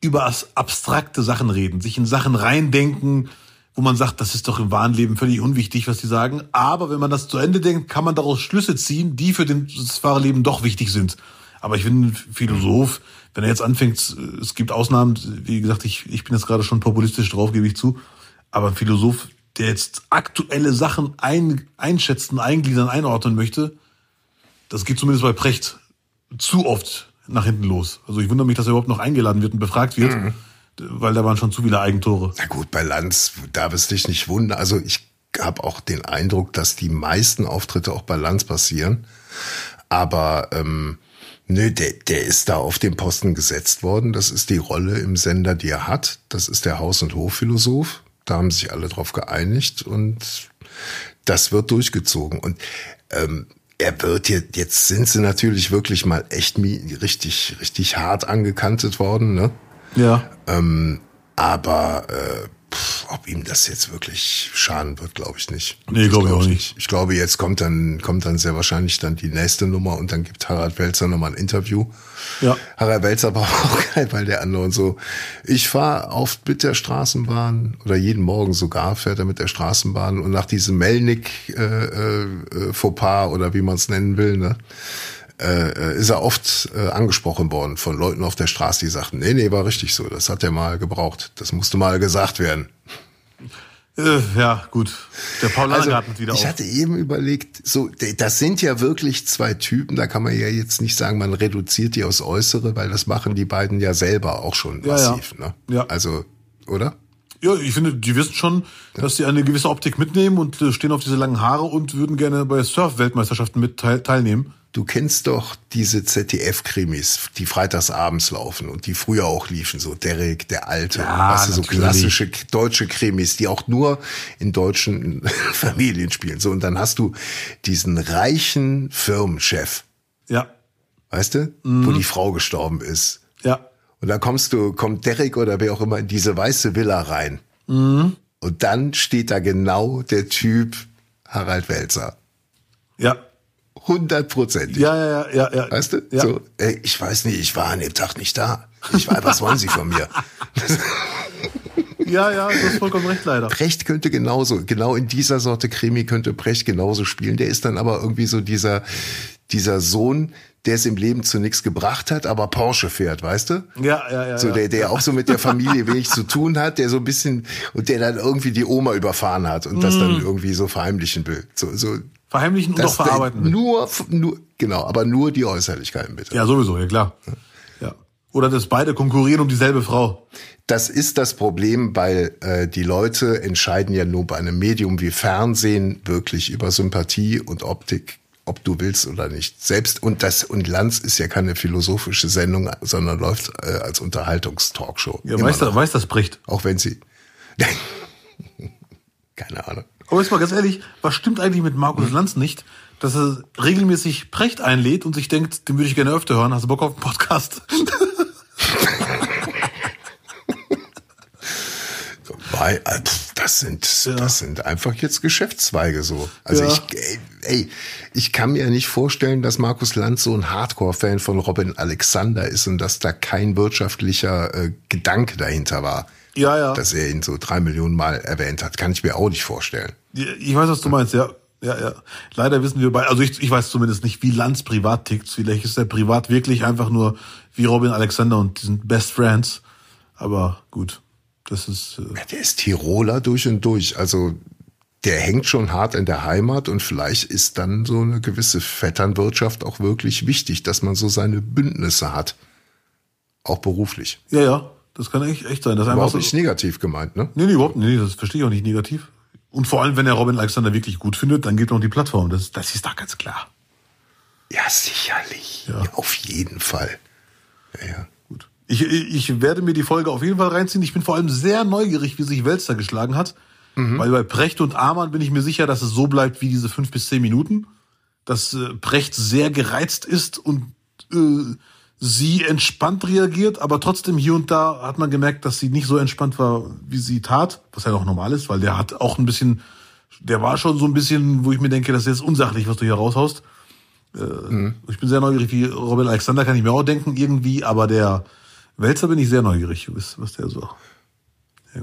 über abstrakte Sachen reden, sich in Sachen reindenken, wo man sagt, das ist doch im wahren Leben völlig unwichtig, was die sagen. Aber wenn man das zu Ende denkt, kann man daraus Schlüsse ziehen, die für das wahre Leben doch wichtig sind. Aber ich bin ein Philosoph, wenn er jetzt anfängt, es gibt Ausnahmen, wie gesagt, ich, ich bin jetzt gerade schon populistisch drauf, gebe ich zu, aber ein Philosoph, der jetzt aktuelle Sachen ein, einschätzen, eingliedern, einordnen möchte, das geht zumindest bei Precht zu oft nach hinten los. Also ich wundere mich, dass er überhaupt noch eingeladen wird und befragt wird, mhm. weil da waren schon zu viele Eigentore.
Na gut, bei Lanz darf es dich nicht wundern. Also ich habe auch den Eindruck, dass die meisten Auftritte auch bei Lanz passieren. Aber ähm, nö, der, der ist da auf den Posten gesetzt worden. Das ist die Rolle im Sender, die er hat. Das ist der Haus- und Hofphilosoph. Da haben sich alle drauf geeinigt und das wird durchgezogen. Und ähm, er wird jetzt, jetzt sind sie natürlich wirklich mal echt richtig, richtig hart angekantet worden, ne?
Ja.
Ähm, aber äh, pff, ob ihm das jetzt wirklich schaden wird, glaube ich nicht.
Nee, glaube ich
glaub
auch nicht.
Ich glaube, jetzt kommt dann, kommt dann sehr wahrscheinlich dann die nächste Nummer und dann gibt Harald Welzer nochmal ein Interview.
Ja.
Harald Welzer war auch geil, weil der andere und so. Ich fahre oft mit der Straßenbahn oder jeden Morgen sogar fährt er mit der Straßenbahn und nach diesem Melnick äh, äh, Fauxpas oder wie man es nennen will, ne? Äh, ist er oft äh, angesprochen worden von Leuten auf der Straße, die sagten, nee, nee, war richtig so, das hat er mal gebraucht, das musste mal gesagt werden.
Äh, ja, gut. Der Paul
Also,
Garten wieder
ich
auf.
hatte eben überlegt, so, das sind ja wirklich zwei Typen, da kann man ja jetzt nicht sagen, man reduziert die aus Äußere, weil das machen die beiden ja selber auch schon
Ja, ja.
massiv, ne?
Ja.
Also, oder?
Ja, ich finde, die wissen schon, dass sie eine gewisse Optik mitnehmen und äh, stehen auf diese langen Haare und würden gerne bei Surf-Weltmeisterschaften mit teil teilnehmen.
Du kennst doch diese ZDF-Krimis, die freitags abends laufen und die früher auch liefen, so Derek, der Alte,
Ja,
weißt du, so
natürlich.
klassische deutsche Krimis, die auch nur in deutschen Familien spielen. So, und dann hast du diesen reichen Firmenchef,
Ja,
weißt du,
Mhm.
wo die Frau gestorben ist.
ja,
Und da kommst du, kommt Derek oder wer auch immer in diese weiße Villa rein.
Mhm.
Und dann steht da genau der Typ Harald Welzer.
ja,
Hundertprozentig.
ja, ja, ja, ja, ja.
Weißt du?
Ja.
So, ey, ich weiß nicht, ich war an dem Tag nicht da. Ich weiß, was wollen Sie von mir?
Ja, ja, du hast vollkommen recht, leider.
Precht könnte genauso, genau in dieser Sorte Krimi könnte Precht genauso spielen. Der ist dann aber irgendwie so dieser, dieser Sohn, der es im Leben zu nichts gebracht hat, aber Porsche fährt, weißt du?
Ja, ja, ja.
So, der, der auch so mit der Familie wenig zu tun hat, der so ein bisschen, und der dann irgendwie die Oma überfahren hat und das
Mhm.
dann irgendwie so verheimlichen will. So, so,
Verheimlichen und auch verarbeiten.
nur, nur, genau, aber nur die Äußerlichkeiten bitte.
Ja, sowieso, ja klar. Ja. Oder dass beide konkurrieren um dieselbe Frau.
Das ist das Problem, weil äh, die Leute entscheiden ja nur bei einem Medium wie Fernsehen wirklich über Sympathie und Optik, ob du willst oder nicht. Selbst und das und Lanz ist ja keine philosophische Sendung, sondern läuft äh, als Unterhaltungstalkshow.
Ja,
Immer
weiß,
noch.
das, weiß das bricht.
Auch wenn sie keine Ahnung.
Aber jetzt mal ganz ehrlich, was stimmt eigentlich mit Markus Lanz nicht, dass er regelmäßig Precht einlädt und sich denkt, den würde ich gerne öfter hören. Hast du Bock auf einen Podcast?
Weil, pf, das sind, das sind einfach jetzt Geschäftszweige so. Also
Ja.
ich, ey, ey, ich kann mir nicht vorstellen, dass Markus Lanz so ein Hardcore-Fan von Robin Alexander ist und dass da kein wirtschaftlicher äh, Gedanke dahinter war.
Ja, ja.
Dass er ihn so drei Millionen Mal erwähnt hat, kann ich mir auch nicht vorstellen.
Ich weiß, was du meinst, ja. Ja, ja. Leider wissen wir bei, also ich, ich weiß zumindest nicht, wie Lanz privat tickt. Vielleicht ist er privat wirklich einfach nur wie Robin Alexander und die sind Best Friends. Aber gut, das ist, äh,
Ja, Der ist Tiroler durch und durch. Also der hängt schon hart in der Heimat und vielleicht ist dann so eine gewisse Vetternwirtschaft auch wirklich wichtig, dass man so seine Bündnisse hat. Auch beruflich.
ja, ja, das kann echt, echt sein. Das ist
Überhaupt
so,
nicht negativ gemeint, ne?
Nee, nee, überhaupt nicht. Nee, das verstehe ich auch nicht negativ. Und vor allem, wenn er Robin Alexander wirklich gut findet, dann geht noch die Plattform. Das, das ist doch ganz klar.
Ja, sicherlich.
Ja.
Auf jeden Fall. Ja, ja.
Gut. Ich, ich werde mir die Folge auf jeden Fall reinziehen. Ich bin vor allem sehr neugierig, wie sich Welster geschlagen hat. Weil bei Precht und Amann bin ich mir sicher, dass es so bleibt wie diese fünf bis zehn Minuten. Dass äh, Precht sehr gereizt ist und äh, sie entspannt reagiert, aber trotzdem hier und da hat man gemerkt, dass sie nicht so entspannt war, wie sie tat, was ja auch normal ist, weil der hat auch ein bisschen, der war schon so ein bisschen, wo ich mir denke, das ist jetzt unsachlich, was du hier raushaust. Äh, Ich bin sehr neugierig, wie Robin Alexander kann ich mir auch denken irgendwie, aber der Welzer bin ich sehr neugierig, was, was der so.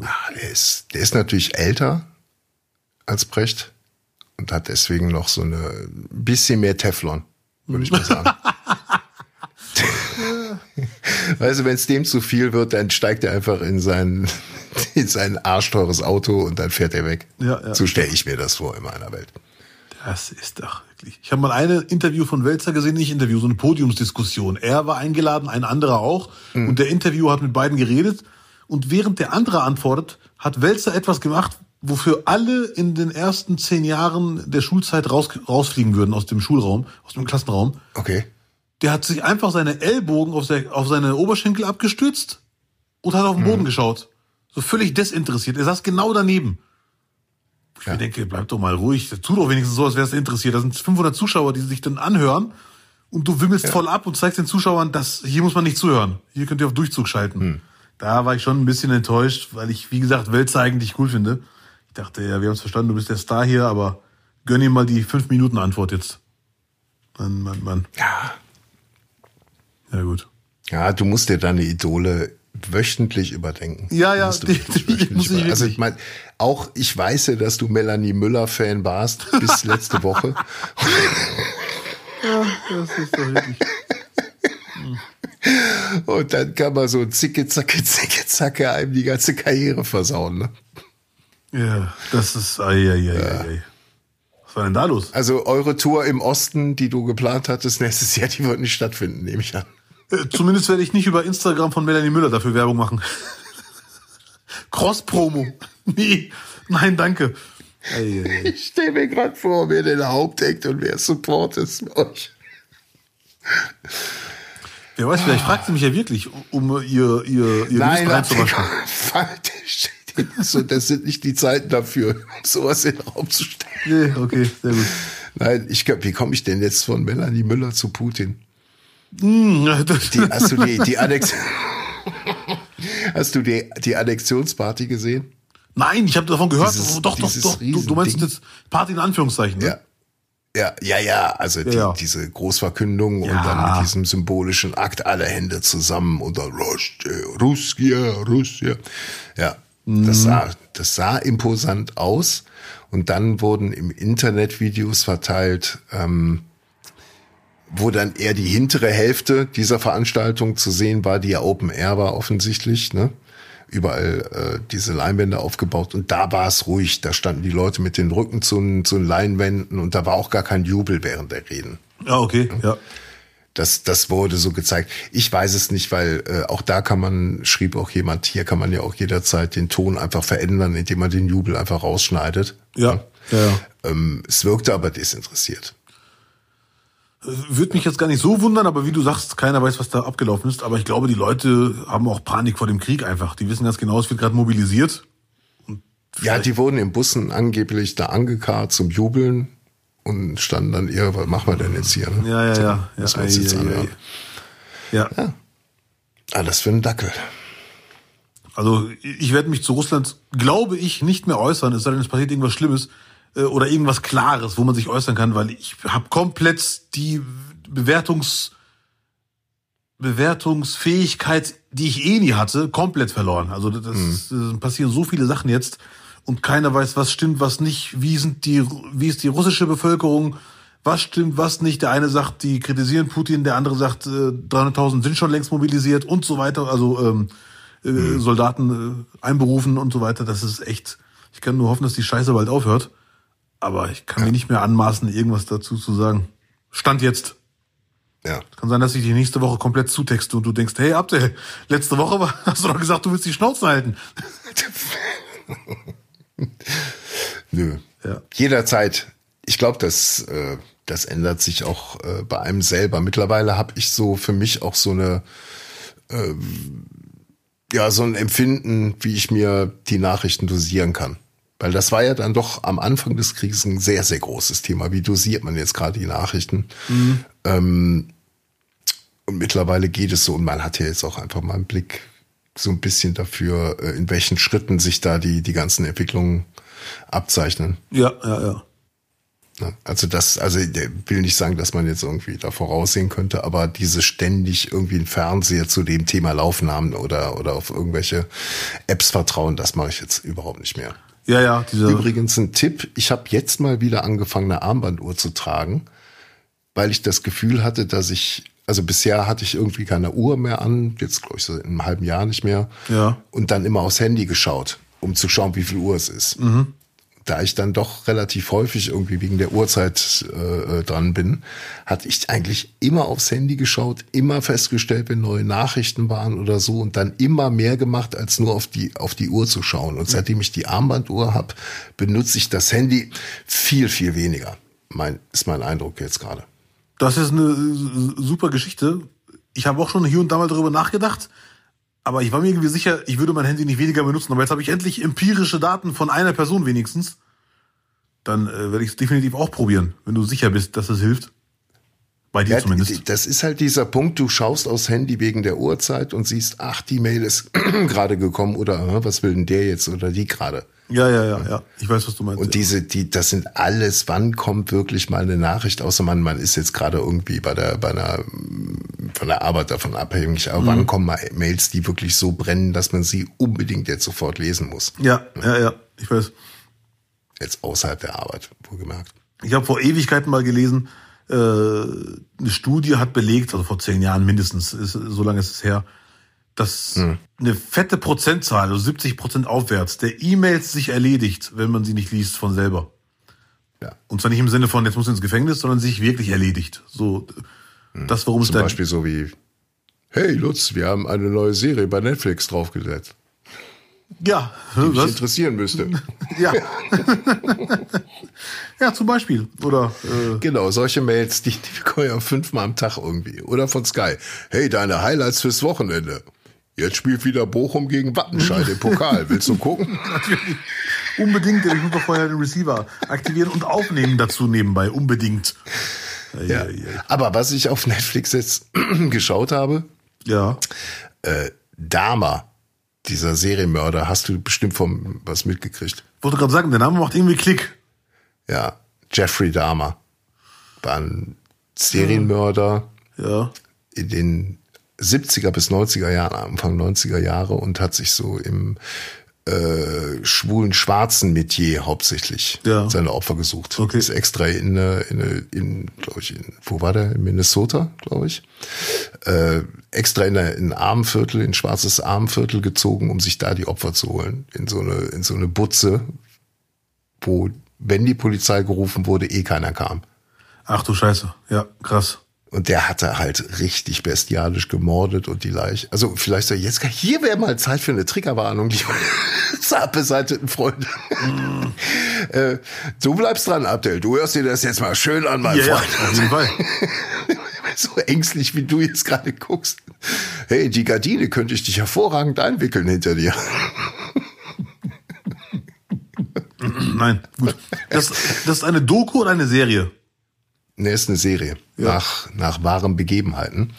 Ah, der, ist, der ist natürlich älter als Brecht und hat deswegen noch so eine ein bisschen mehr Teflon, würde ich mal sagen. weißt du, wenn es dem zu viel wird, dann steigt er einfach in sein, in sein arschteures Auto und dann fährt er weg.
Ja, ja.
So stelle ich mir das vor in meiner Welt.
Das ist doch wirklich. Ich habe mal eine Interview von Welzer gesehen, nicht Interview, so eine Podiumsdiskussion. Er war eingeladen, ein anderer auch. Und der Interviewer hat mit beiden geredet. Und während der andere antwortet, hat Welzer etwas gemacht, wofür alle in den ersten zehn Jahren der Schulzeit raus, rausfliegen würden aus dem Schulraum, aus dem Klassenraum.
Okay.
Der hat sich einfach seine Ellbogen auf, se- auf seine Oberschenkel abgestützt und hat auf den Boden geschaut. So völlig desinteressiert. Er saß genau daneben. Ich
Ja.
mir denke, bleib doch mal ruhig. Tu doch wenigstens so, als wärst du interessiert. Da sind 500 Zuschauer, die sich dann anhören und du wimmelst voll ab und zeigst den Zuschauern, dass hier muss man nicht zuhören. Hier könnt ihr auf Durchzug schalten. Da war ich schon ein bisschen enttäuscht, weil ich, wie gesagt, Wälzer eigentlich cool finde. Ich dachte, ja, wir haben es verstanden, du bist der Star hier, aber gönn ihm mal die fünf Minuten Antwort jetzt. Mann, Mann, Mann.
Ja.
Ja, gut.
Ja, du musst dir deine Idole wöchentlich überdenken.
Ja, ja, die- die muss ich
Also ich meine, auch ich weiß ja, dass du Melanie Müller-Fan warst bis letzte Woche.
Das ist doch wirklich.
Und dann kann man so zicke, zacke, zicke, zacke einem die ganze Karriere versauen. Ne?
Ja, das ist. Ei, ei, ei, ei, ei. Was war denn da los?
Also eure Tour im Osten, die du geplant hattest nächstes Jahr, die wird nicht stattfinden, nehme ich an.
Äh, Zumindest werde ich nicht über Instagram von Melanie Müller dafür Werbung machen. Cross-Promo. Nee, nein, danke.
Ich stelle mir gerade vor, wer der Hauptakt und wer Support ist mit euch.
Wer weiß, vielleicht fragt sie mich ja wirklich, um ihr, ihr, ihr
Nein,
reinzuwaschen.
so, das sind nicht die Zeiten dafür, um sowas in den Raum zu stellen.
Nee, okay, sehr gut.
Nein, ich wie komme ich denn jetzt von Melanie Müller zu Putin? Die, hast du die, die Annex Hast du die, die Annexionsparty gesehen?
Nein, ich habe davon gehört.
Dieses-
doch, doch, doch. Du, du meinst jetzt Party in Anführungszeichen, ne?
Ja. Ja, ja, ja, also die,
ja.
diese Großverkündung und
Ja.
dann mit diesem symbolischen Akt alle Hände zusammen und dann Russia, Russia, Russia. Ja,
Mhm.
das sah, das sah imposant aus und dann wurden im Internet Videos verteilt, ähm, wo dann eher die hintere Hälfte dieser Veranstaltung zu sehen war, die ja Open Air war offensichtlich, ne? Überall äh, diese Leinwände aufgebaut und da war es ruhig. Da standen die Leute mit den Rücken zu, den- zu den Leinwänden und da war auch gar kein Jubel während der Reden.
Ja, okay, ja.
Das, das wurde so gezeigt. Ich weiß es nicht, weil äh, auch da kann man, schrieb auch jemand, hier kann man ja auch jederzeit den Ton einfach verändern, indem man den Jubel einfach rausschneidet.
Ja, ja, ja.
Ähm, es wirkte aber desinteressiert.
Würde mich jetzt gar nicht so wundern, aber wie du sagst, keiner weiß, was da abgelaufen ist. Aber ich glaube, die Leute haben auch Panik vor dem Krieg einfach. Die wissen ganz genau, es wird gerade mobilisiert.
Ja, die wurden in Bussen angeblich da angekarrt zum Jubeln und standen dann eher, was machen wir denn jetzt hier? Ne?
Ja, ja, ja.
Das
ja,
uns
ei,
jetzt
ei,
anhören.
ei. ja.
Alles für einen Dackel.
Also ich werde mich zu Russland, glaube ich, nicht mehr äußern, es sei denn, es passiert irgendwas Schlimmes oder irgendwas Klares, wo man sich äußern kann, weil ich habe komplett die Bewertungs Bewertungsfähigkeit, die ich eh nie hatte, komplett verloren. Also das, das passieren so viele Sachen jetzt und keiner weiß, was stimmt, was nicht. Wie sind die, wie ist die russische Bevölkerung? Was stimmt, was nicht? Der eine sagt, die kritisieren Putin, der andere sagt, äh, 300.000 sind schon längst mobilisiert und so weiter. Also ähm, äh, Soldaten äh, einberufen und so weiter. Das ist echt. Ich kann nur hoffen, dass die Scheiße bald aufhört. Aber ich kann mir nicht mehr anmaßen, irgendwas dazu zu sagen. Stand jetzt.
Ja.
Kann sein, dass ich die nächste Woche komplett zutexte und du denkst, hey Abdel, letzte Woche hast du doch gesagt, du willst die Schnauze halten.
Nö.
Ja.
Jederzeit. Ich glaube, das, äh, das ändert sich auch äh, bei einem selber. Mittlerweile habe ich so für mich auch so eine, äh, ja, so ein Empfinden, wie ich mir die Nachrichten dosieren kann. Weil das war ja dann doch am Anfang des Krieges ein sehr, sehr großes Thema. Wie dosiert man jetzt gerade die Nachrichten? Ähm, und mittlerweile geht es so und man hat ja jetzt auch einfach mal einen Blick so ein bisschen dafür, äh, in welchen Schritten sich da die, die ganzen Entwicklungen abzeichnen.
Ja, ja, ja.
Also das, also ich will nicht sagen, dass man jetzt irgendwie da voraussehen könnte, aber diese ständig irgendwie einen Fernseher zu dem Thema laufen haben oder, oder auf irgendwelche Apps vertrauen, das mache ich jetzt überhaupt nicht mehr.
Ja, ja, dieser.
Übrigens ein Tipp, ich habe jetzt mal wieder angefangen, eine Armbanduhr zu tragen, weil ich das Gefühl hatte, dass ich, also bisher hatte ich irgendwie keine Uhr mehr an, jetzt glaube ich so in einem halben Jahr nicht mehr,
Ja.
und dann immer aufs Handy geschaut, um zu schauen, wie viel Uhr es ist. Da ich dann doch relativ häufig irgendwie wegen der Uhrzeit äh, äh, dran bin, hatte ich eigentlich immer aufs Handy geschaut, immer festgestellt, wenn neue Nachrichten waren oder so und dann immer mehr gemacht, als nur auf die auf die Uhr zu schauen. Und seitdem ich die Armbanduhr habe, benutze ich das Handy viel viel weniger. Mein ist mein Eindruck jetzt gerade.
Das ist eine äh, super Geschichte. Ich habe auch schon hier und da mal darüber nachgedacht, aber ich war mir irgendwie sicher, ich würde mein Handy nicht weniger benutzen. Aber jetzt habe ich endlich empirische Daten von einer Person wenigstens. Dann äh, werde ich es definitiv auch probieren, wenn du sicher bist, dass es hilft. Bei dir
Ja,
zumindest.
Das ist halt dieser Punkt, du schaust aufs Handy wegen der Uhrzeit und siehst, ach, die Mail ist gerade gekommen oder äh, was will denn der jetzt oder die gerade.
Ja, ja, ja, ja. Ich weiß, was du meinst.
Und diese, die, das sind alles, wann kommt wirklich mal eine Nachricht, außer man, man ist jetzt gerade irgendwie bei der, bei einer, von der Arbeit davon abhängig, aber wann kommen mal Mails, die wirklich so brennen, dass man sie unbedingt jetzt sofort lesen muss?
ja, ja, ja. Ich weiß.
Jetzt außerhalb der Arbeit, wohlgemerkt.
Ich habe vor Ewigkeiten mal gelesen, äh, eine Studie hat belegt, also vor zehn Jahren mindestens, ist, so lange ist es her, dass
Hm.
eine fette Prozentzahl, also 70 Prozent aufwärts, der E-Mails sich erledigt, wenn man sie nicht liest von selber.
Ja.
Und zwar nicht im Sinne von, jetzt muss ins Gefängnis, sondern sich wirklich erledigt. So, das, worum es
Zum
dann.
Beispiel so wie, hey Lutz, wir haben eine neue Serie bei Netflix draufgesetzt,
Ja,
die
was?
interessieren müsste.
Ja. ja, zum Beispiel. Oder äh,
Genau, solche Mails, die, die bekomme ich ja fünfmal am Tag irgendwie. Oder von Sky. Hey, deine Highlights fürs Wochenende. Jetzt spielt wieder Bochum gegen Wattenscheid im Pokal. Willst du gucken?
natürlich unbedingt, ich muss doch vorher den Receiver aktivieren und aufnehmen dazu nebenbei. Unbedingt.
Ja. Aber was ich auf Netflix jetzt geschaut habe,
Ja.
äh, Dama, dieser Serienmörder, hast du bestimmt vom was mitgekriegt.
Wollte gerade sagen, der Name macht irgendwie Klick.
Ja, Jeffrey Dahmer war ein Serienmörder
Ja.
in den 70er bis 90er Jahren, Anfang 90er Jahre und hat sich so im äh, schwulen schwarzen Metier hauptsächlich
Ja.
seine Opfer gesucht.
Okay.
Ist extra in, äh, in, in glaube ich, in, wo war der? In Minnesota, glaube ich. Äh, extra in, in ein Armenviertel, in ein schwarzes Armenviertel gezogen, um sich da die Opfer zu holen. In so eine, in so eine Butze, wo, wenn die Polizei gerufen wurde, eh keiner kam.
Ach du Scheiße. Ja, krass.
Und der hatte halt richtig bestialisch gemordet und die Leiche. Also vielleicht so, jetzt hier wäre mal Zeit für eine Triggerwarnung, liebe zart beseiteten Freunde. äh, du bleibst dran, Abdel. Du hörst dir das jetzt mal schön an, mein
ja,
Freund.
auf jeden Fall.
so ängstlich, wie du jetzt gerade guckst. Hey, die Gardine könnte ich dich hervorragend einwickeln hinter dir.
Nein, gut. Das, das ist eine Doku oder eine Serie?
Ne, ist eine Serie. Nach, nach wahren Begebenheiten.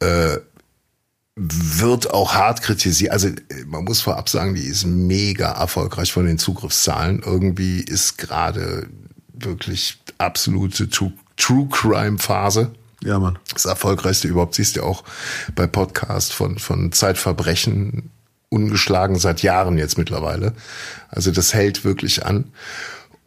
Äh, wird auch hart kritisiert. Also man muss vorab sagen, die ist mega erfolgreich von den Zugriffszahlen. Irgendwie ist gerade wirklich absolute True, True Crime Phase.
Ja, Mann.
Das erfolgreichste überhaupt siehst du auch bei Podcast von, von Zeitverbrechen ungeschlagen seit Jahren jetzt mittlerweile. Also das hält wirklich an.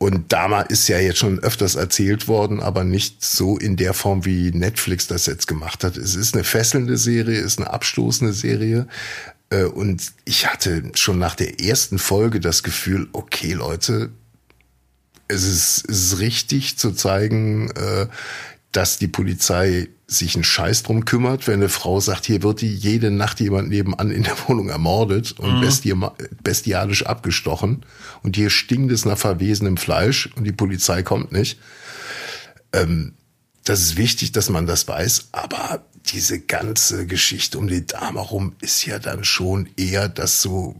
Und Dama ist ja jetzt schon öfters erzählt worden, aber nicht so in der Form, wie Netflix das jetzt gemacht hat. Es ist eine fesselnde Serie, ist eine abstoßende Serie. Äh, Und ich hatte schon nach der ersten Folge das Gefühl, okay Leute, es ist, es ist richtig zu zeigen, äh, dass die Polizei sich einen Scheiß drum kümmert, wenn eine Frau sagt, hier wird die jede Nacht jemand nebenan in der Wohnung ermordet und bestia bestialisch abgestochen und hier stinkt es nach verwesenem Fleisch und die Polizei kommt nicht. Ähm, das ist wichtig, dass man das weiß, aber diese ganze Geschichte um die Dame rum ist ja dann schon eher, dass so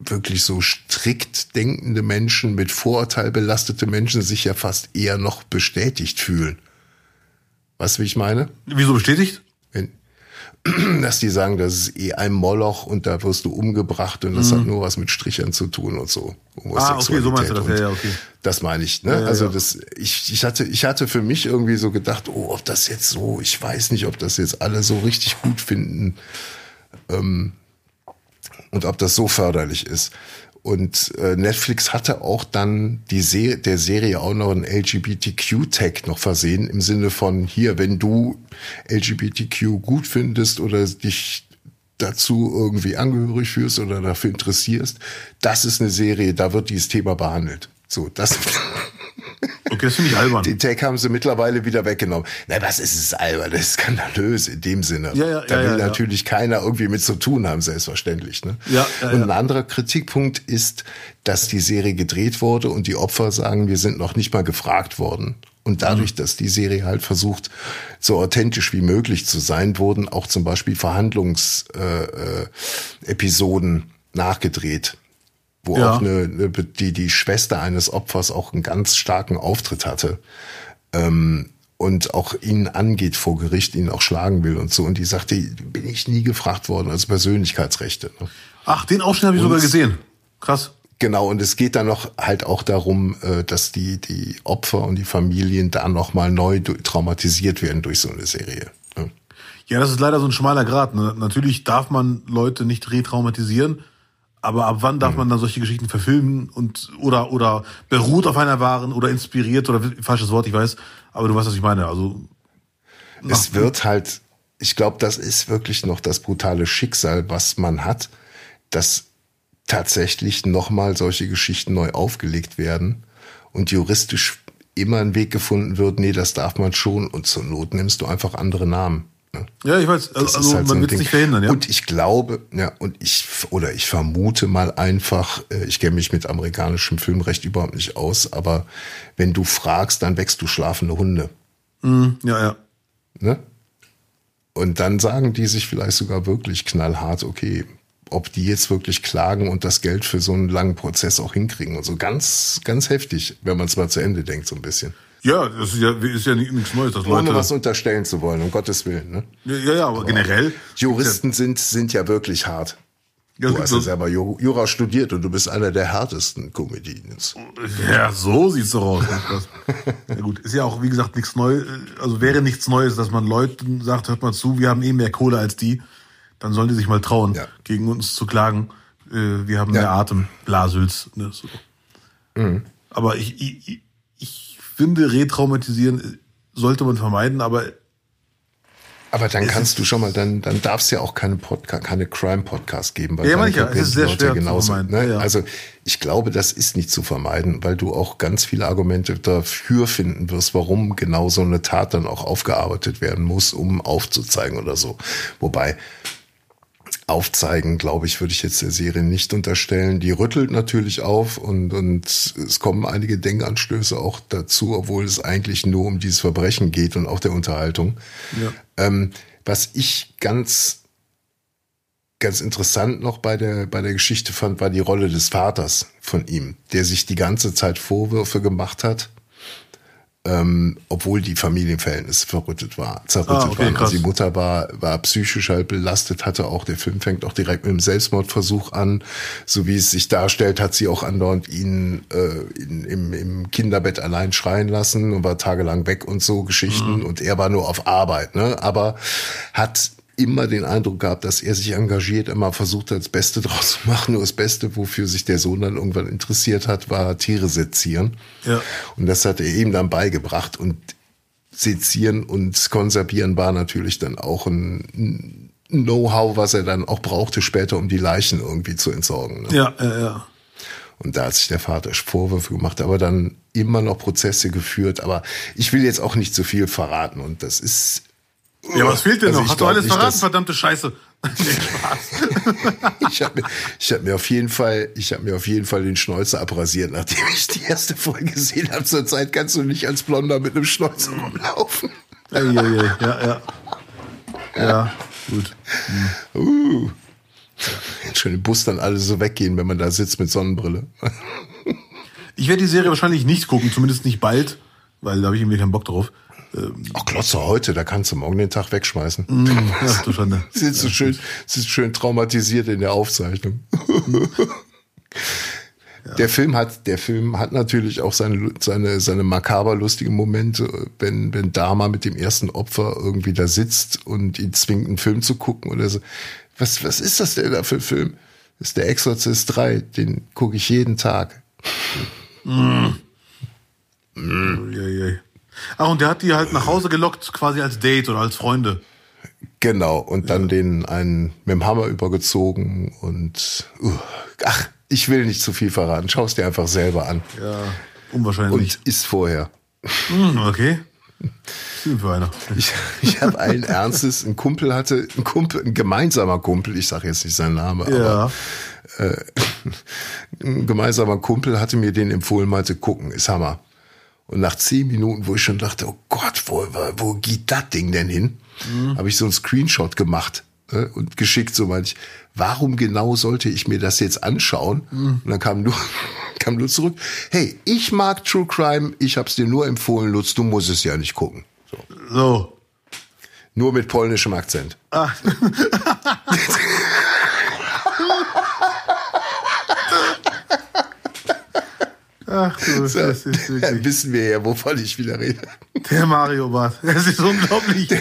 wirklich so strikt denkende Menschen mit Vorurteil belastete Menschen sich ja fast eher noch bestätigt fühlen. Weißt du, wie ich meine?
Wieso bestätigt?
Wenn, dass die sagen, das ist eh ein Moloch und da wirst du umgebracht und das hat nur was mit Strichern zu tun und so.
Mhm. Ah, okay, so meinst du das. Ja, ja, okay.
Das meine ich, ne?
Ja, ja,
also das, ich, ich hatte, ich hatte für mich irgendwie so gedacht, oh, ob das jetzt so, ich weiß nicht, ob das jetzt alle so richtig gut finden ähm, und ob das so förderlich ist. Und äh, Netflix hatte auch dann die Se der Serie auch noch einen LGBTQ-Tag noch versehen, im Sinne von hier, wenn du LGBTQ gut findest oder dich dazu irgendwie angehörig fühlst oder dafür interessierst, das ist eine Serie, da wird dieses Thema behandelt. So, das
Okay, das finde ich albern.
den Tag haben sie mittlerweile wieder weggenommen. Na, was ist es albern? Das ist skandalös in dem Sinne.
Ja, ja,
da
ja,
will
ja, ja.
natürlich keiner irgendwie mit zu tun haben, selbstverständlich. Ne?
Ja, ja,
und
ja.
ein anderer Kritikpunkt ist, dass die Serie gedreht wurde und die Opfer sagen, wir sind noch nicht mal gefragt worden. Und dadurch, dass die Serie halt versucht, so authentisch wie möglich zu sein, wurden auch zum Beispiel Verhandlungsepisoden äh, äh, nachgedreht wo
Ja.
auch eine, die, die Schwester eines Opfers auch einen ganz starken Auftritt hatte. Ähm, und auch ihn angeht vor Gericht, ihn auch schlagen will und so. Und die sagte, bin ich nie gefragt worden, also Persönlichkeitsrechte. Ne?
Ach, den Ausschnitt habe ich sogar gesehen. Krass.
Genau, und es geht dann noch halt auch darum, äh, dass die, die Opfer und die Familien da nochmal neu traumatisiert werden durch so eine Serie. Ne?
Ja, das ist leider so ein schmaler Grad. Ne? Natürlich darf man Leute nicht retraumatisieren, aber ab wann darf mhm. man dann solche Geschichten verfilmen und oder oder beruht auf einer wahren oder inspiriert oder falsches Wort, ich weiß, aber du weißt, was ich meine. Also
es wird halt, ich glaube, das ist wirklich noch das brutale Schicksal, was man hat, dass tatsächlich nochmal solche Geschichten neu aufgelegt werden und juristisch immer ein Weg gefunden wird, nee, das darf man schon und zur Not nimmst du einfach andere Namen.
Ne? Ja, ich weiß, also, also halt man so wird es nicht verhindern, ja.
Und ich glaube, ja, und ich, oder ich vermute mal einfach, äh, ich kenne mich mit amerikanischem Filmrecht überhaupt nicht aus, aber wenn du fragst, dann wächst du schlafende Hunde.
Mm, ja, ja.
Ne? Und dann sagen die sich vielleicht sogar wirklich knallhart, okay, ob die jetzt wirklich klagen und das Geld für so einen langen Prozess auch hinkriegen und so ganz, ganz heftig, wenn man es mal zu Ende denkt, so ein bisschen.
Ja, das ist ja, ist ja nichts Neues, dass
Leute. Ohne was unterstellen zu wollen, um Gottes Willen, ne?
Ja, ja, aber, aber generell.
Juristen sind, sind ja wirklich hart. Ja, du hast ja selber Jura studiert und du bist einer der härtesten Comedians.
Ja, so sieht's doch aus. ja gut, ist ja auch, wie gesagt, nichts Neues. Also wäre nichts Neues, dass man Leuten sagt, hört mal zu, wir haben eh mehr Kohle als die dann sollen die sich mal trauen, ja. gegen uns zu klagen. Äh, wir haben ja. mehr Atem, Blasels. Ne, so. Mhm. Aber ich, ich finde, retraumatisieren sollte man vermeiden, aber
aber dann kannst du schon mal, dann, dann darf es ja auch keine Podcast, keine Crime-Podcast geben,
weil ja, manchmal, es ist sehr Leute schwer genauso.
Ne? Ja. Also ich glaube, das ist nicht zu vermeiden, weil du auch ganz viele Argumente dafür finden wirst, warum genau so eine Tat dann auch aufgearbeitet werden muss, um aufzuzeigen oder so. Wobei aufzeigen, glaube ich, würde ich jetzt der Serie nicht unterstellen. Die rüttelt natürlich auf und, und es kommen einige Denkanstöße auch dazu, obwohl es eigentlich nur um dieses Verbrechen geht und auch der Unterhaltung. Ja. Ähm, was ich ganz, ganz interessant noch bei der, bei der Geschichte fand, war die Rolle des Vaters von ihm, der sich die ganze Zeit Vorwürfe gemacht hat ähm, obwohl die Familienverhältnisse verrüttet war, zerrüttet ah, okay, waren. Also die Mutter war, war psychisch halt belastet, hatte auch, der Film fängt auch direkt mit einem Selbstmordversuch an. So wie es sich darstellt, hat sie auch andauernd ihn äh, in, im, im Kinderbett allein schreien lassen und war tagelang weg und so Geschichten. Mhm. Und er war nur auf Arbeit, ne? Aber hat immer den Eindruck gehabt, dass er sich engagiert, immer versucht hat, das Beste draus zu machen. Nur das Beste, wofür sich der Sohn dann irgendwann interessiert hat, war Tiere sezieren. Ja. Und das hat er ihm dann beigebracht. Und sezieren und konservieren war natürlich dann auch ein Know-how, was er dann auch brauchte später, um die Leichen irgendwie zu entsorgen.
Ne? Ja, ja, ja.
Und da hat sich der Vater Vorwürfe gemacht, aber dann immer noch Prozesse geführt. Aber ich will jetzt auch nicht zu viel verraten. Und das ist
ja, was fehlt denn also noch? Hast du alles nicht, verraten, verdammte Scheiße? nee, Spaß.
ich habe mir, ich hab mir auf jeden Fall, ich habe mir auf jeden Fall den Schnäuzer abrasiert, nachdem ich die erste Folge gesehen habe. Zurzeit kannst du nicht als Blonder mit einem Schnäuzer rumlaufen.
ja, ja, ja, ja. Ja, gut.
Hm. Uh. Schon im Bus dann alle so weggehen, wenn man da sitzt mit Sonnenbrille.
ich werde die Serie wahrscheinlich nicht gucken, zumindest nicht bald, weil da habe ich irgendwie keinen Bock drauf.
Ähm, Ach, Klotze heute, da kannst du morgen den Tag wegschmeißen. Mm,
ja, du
ist so schön, ist schön traumatisiert in der Aufzeichnung. Ja. Der Film hat, der Film hat natürlich auch seine, seine, seine makaber lustigen Momente, wenn, wenn Dama mit dem ersten Opfer irgendwie da sitzt und ihn zwingt, einen Film zu gucken oder so. Was, was ist das denn da für ein Film? Das ist der Exorzist 3, den gucke ich jeden Tag. Mm.
Mm. Ui, Ach, und der hat die halt nach Hause gelockt, quasi als Date oder als Freunde.
Genau, und dann ja. den einen mit dem Hammer übergezogen und uh, ach, ich will nicht zu viel verraten. Schau es dir einfach selber an.
Ja, unwahrscheinlich.
Und ist vorher.
Hm, okay. Für einer.
Ich, ich habe allen Ernstes, ein Kumpel hatte, ein Kumpel, ein gemeinsamer Kumpel, ich sage jetzt nicht seinen Namen, ja. aber äh, ein gemeinsamer Kumpel hatte mir den empfohlen, meinte, gucken, ist Hammer. Und nach zehn Minuten, wo ich schon dachte, oh Gott, wo, wo geht das Ding denn hin? Mhm. Habe ich so einen Screenshot gemacht äh, und geschickt, so meinte ich, warum genau sollte ich mir das jetzt anschauen? Mhm. Und dann kam nur, kam nur zurück, hey, ich mag True Crime, ich hab's dir nur empfohlen, Lutz, du musst es ja nicht gucken. So.
So.
Nur mit polnischem Akzent.
Ah. Ach du, das ist
Dann
wirklich.
wissen wir ja, wovon ich wieder rede.
Der Mario Bart. Das ist unglaublich.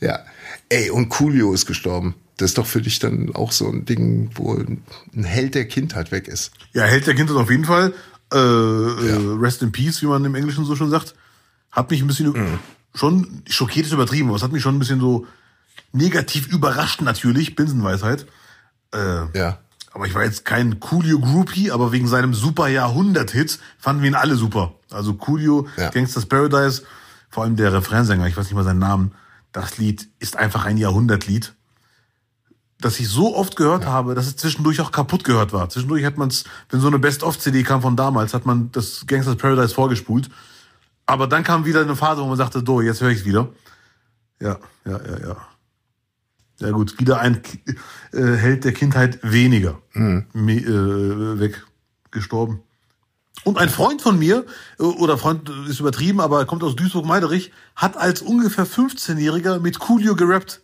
Ja. Ey, und Coolio ist gestorben. Das ist doch für dich dann auch so ein Ding, wo ein Held der Kindheit weg ist.
Ja, Held der Kindheit auf jeden Fall. Äh, äh, Rest in Peace, wie man im Englischen so schon sagt. Hat mich ein bisschen schon, schockiert ist übertrieben, aber es hat mich schon ein bisschen so negativ überrascht natürlich, Binsenweisheit. Äh,
Ja.
Aber ich war jetzt kein Coolio Groupie, aber wegen seinem super Jahrhundert-Hit fanden wir ihn alle super. Also Coolio,
Ja.
Gangsters Paradise, vor allem der Refrainsänger, ich weiß nicht mal seinen Namen. Das Lied ist einfach ein Jahrhundertlied, das ich so oft gehört habe, dass es zwischendurch auch kaputt gehört war. Zwischendurch hat man es, wenn so eine Best-of-CD kam von damals, hat man das Gangsters Paradise vorgespult. Aber dann kam wieder eine Phase, wo man sagte, so, jetzt höre ich es wieder. Ja, ja, ja, ja. Ja gut, wieder ein äh, Held der Kindheit weniger me, äh, weg gestorben. Und ein Freund von mir, äh, oder Freund ist übertrieben, aber er kommt aus Duisburg-Meiderich, hat als ungefähr 15-Jähriger mit Coolio gerappt.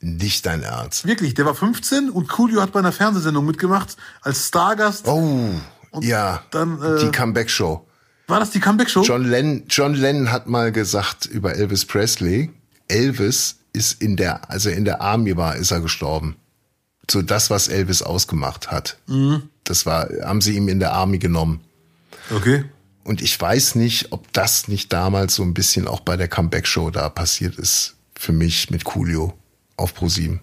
Nicht dein Ernst.
Wirklich, der war 15 und Coolio hat bei einer Fernsehsendung mitgemacht als Stargast.
Oh, ja.
dann, äh,
die Comeback-Show.
War das die Comeback-Show?
John Lennon, John Lennon hat mal gesagt über Elvis Presley, Elvis ist in der, also in der Army war, ist er gestorben. So das, was Elvis ausgemacht hat.
Mhm.
Das war, haben sie ihm in der Army genommen.
Okay.
Und ich weiß nicht, ob das nicht damals so ein bisschen auch bei der Comeback-Show da passiert ist. Für mich mit Coolio auf ProSieben.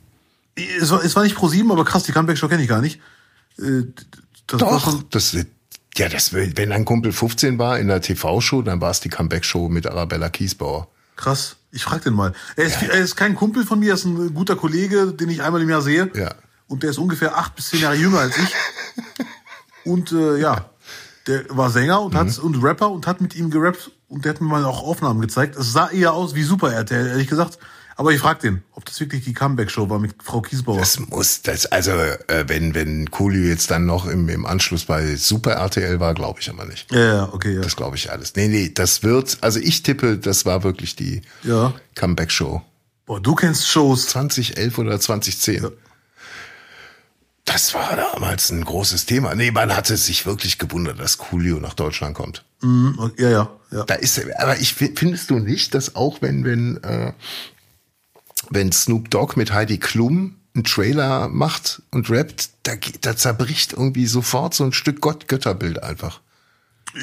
Es war, es war nicht Pro 7, aber krass, die Comeback-Show kenne ich gar nicht. Äh, Das
Doch, das, ja, das, wenn ein Kumpel 15 war in der TV-Show, dann war es die Comeback-Show mit Arabella Kiesbauer.
krass. Ich frag den mal. Er ist, er ist kein Kumpel von mir, er ist ein guter Kollege, den ich einmal im Jahr sehe.
Ja.
Und der ist ungefähr acht bis zehn Jahre jünger als ich. Und äh, ja, der war Sänger und hat und Rapper und hat mit ihm gerappt und der hat mir mal auch Aufnahmen gezeigt. Es sah eher aus wie Super RTL, ehrlich gesagt. Aber ich frag den, ob das wirklich die Comeback-Show war mit Frau Kiesbauer.
Das muss, das, also, äh, wenn, wenn Coolio jetzt dann noch im, im Anschluss bei Super RTL war, glaube ich aber nicht.
ja, ja, okay, ja.
Das glaube ich alles. Nee, nee, das wird, also ich tippe, das war wirklich die
Ja.
Comeback-Show.
Boah, du kennst Shows.
2011 oder 2010. Das war damals ein großes Thema. Nee, man hatte sich wirklich gewundert, dass Coolio nach Deutschland kommt.
Mhm, Ja, ja, ja.
Da ist, aber ich fi- findest du nicht, dass auch wenn, wenn, äh, wenn Snoop Dogg mit Heidi Klum einen Trailer macht und rappt, da, da zerbricht irgendwie sofort so ein Stück Gott Götterbild einfach.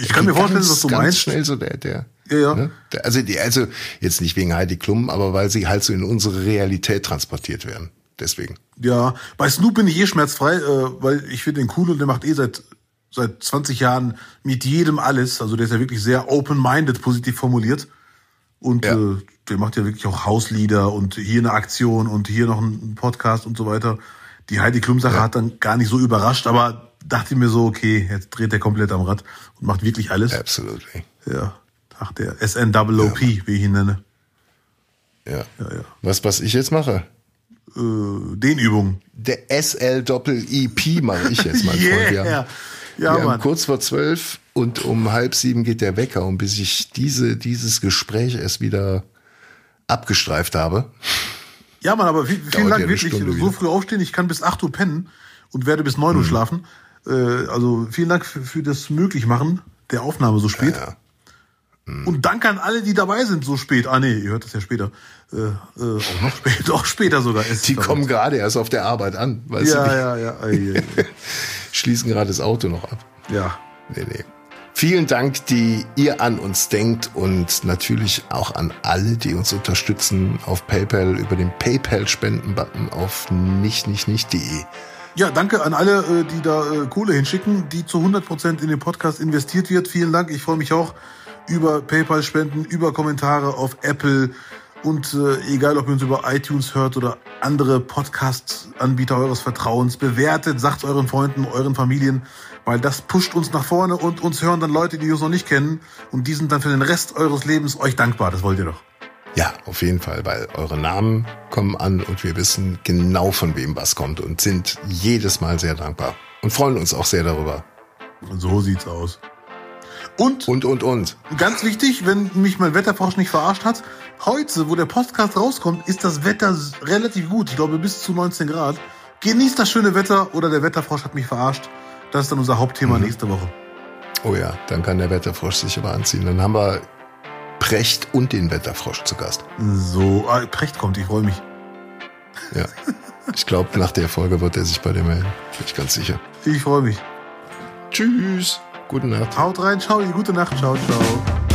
Ich kann mir vorstellen,
ganz,
was du
ganz
meinst.
schnell so der, der.
Ja, ja.
Ne? Also, die, also jetzt nicht wegen Heidi Klum, aber weil sie halt so in unsere Realität transportiert werden. Deswegen.
Ja, bei Snoop bin ich eh schmerzfrei, äh, weil ich finde den cool und der macht eh seit seit 20 Jahren mit jedem alles. Also der ist ja wirklich sehr open-minded, positiv formuliert. Und
Ja.
äh, der macht ja wirklich auch Hauslieder und hier eine Aktion und hier noch ein Podcast und so weiter. Die Heidi Klum-Sache hat dann gar nicht so überrascht, aber dachte mir so, okay, jetzt dreht er komplett am Rad und macht wirklich alles.
Absolutely.
Ja. Ach, der SNOOP, wie ich ihn nenne.
Ja.
Ja, ja.
Was, was ich jetzt mache?
Äh, Dehnübungen.
Der SL-Doppel-EP mache ich jetzt mal. Freund. Wir haben-
Yeah. Ja,
wir haben
Mann.
kurz vor zwölf und um halb sieben geht der Wecker und bis ich diese, dieses Gespräch erst wieder abgestreift habe.
Ja, Mann, aber viel, vielen
ja
Dank
eine
wirklich.
Stunde
So
wieder.
früh aufstehen, ich kann bis 8 Uhr pennen und werde bis 9 Uhr schlafen. Äh, also vielen Dank für, für das Möglichmachen der Aufnahme so spät.
Ja.
Und danke an alle, die dabei sind so spät. Ah nee, ihr hört das ja später. Äh, äh, auch noch später, auch später sogar.
Die kommen gerade erst auf der Arbeit an, weißt
Ja,
du, die
ja, ja.
Schließen gerade das Auto noch ab.
ja.
Nee, nee. Vielen Dank, die ihr an uns denkt und natürlich auch an alle, die uns unterstützen auf PayPal über den PayPal-Spenden-Button auf nicht, nicht, nicht.de.
Ja, danke an alle, äh, die da äh, Kohle hinschicken, die zu 100% in den Podcast investiert wird. Vielen Dank. Ich freue mich auch über PayPal-Spenden, über Kommentare auf Apple und äh, egal, ob ihr uns über iTunes hört oder andere Podcast-Anbieter eures Vertrauens, bewertet, sagt euren Freunden, euren Familien, weil das pusht uns nach vorne und uns hören dann Leute, die uns noch nicht kennen und die sind dann für den Rest eures Lebens euch dankbar. Das wollt ihr doch.
Ja, auf jeden Fall, weil eure Namen kommen an und wir wissen genau von wem was kommt und sind jedes Mal sehr dankbar und freuen uns auch sehr darüber.
Und so sieht's aus. Und,
Und, und, und.
ganz wichtig, wenn mich mein Wetterfrosch nicht verarscht hat, heute, wo der Podcast rauskommt, ist das Wetter relativ gut. Ich glaube bis zu 19 Grad. Genießt das schöne Wetter oder der Wetterfrosch hat mich verarscht. Das ist dann unser Hauptthema nächste Woche.
Oh ja, dann kann der Wetterfrosch sich aber anziehen. Dann haben wir Precht und den Wetterfrosch zu Gast.
So, ah, Precht kommt, ich freue mich.
Ja. Ich glaube, nach der Folge wird er sich bei dir melden. Bin ich ganz sicher.
Ich freue mich.
Tschüss. Gute Nacht.
Haut rein, ciao, gute Nacht, ciao, ciao.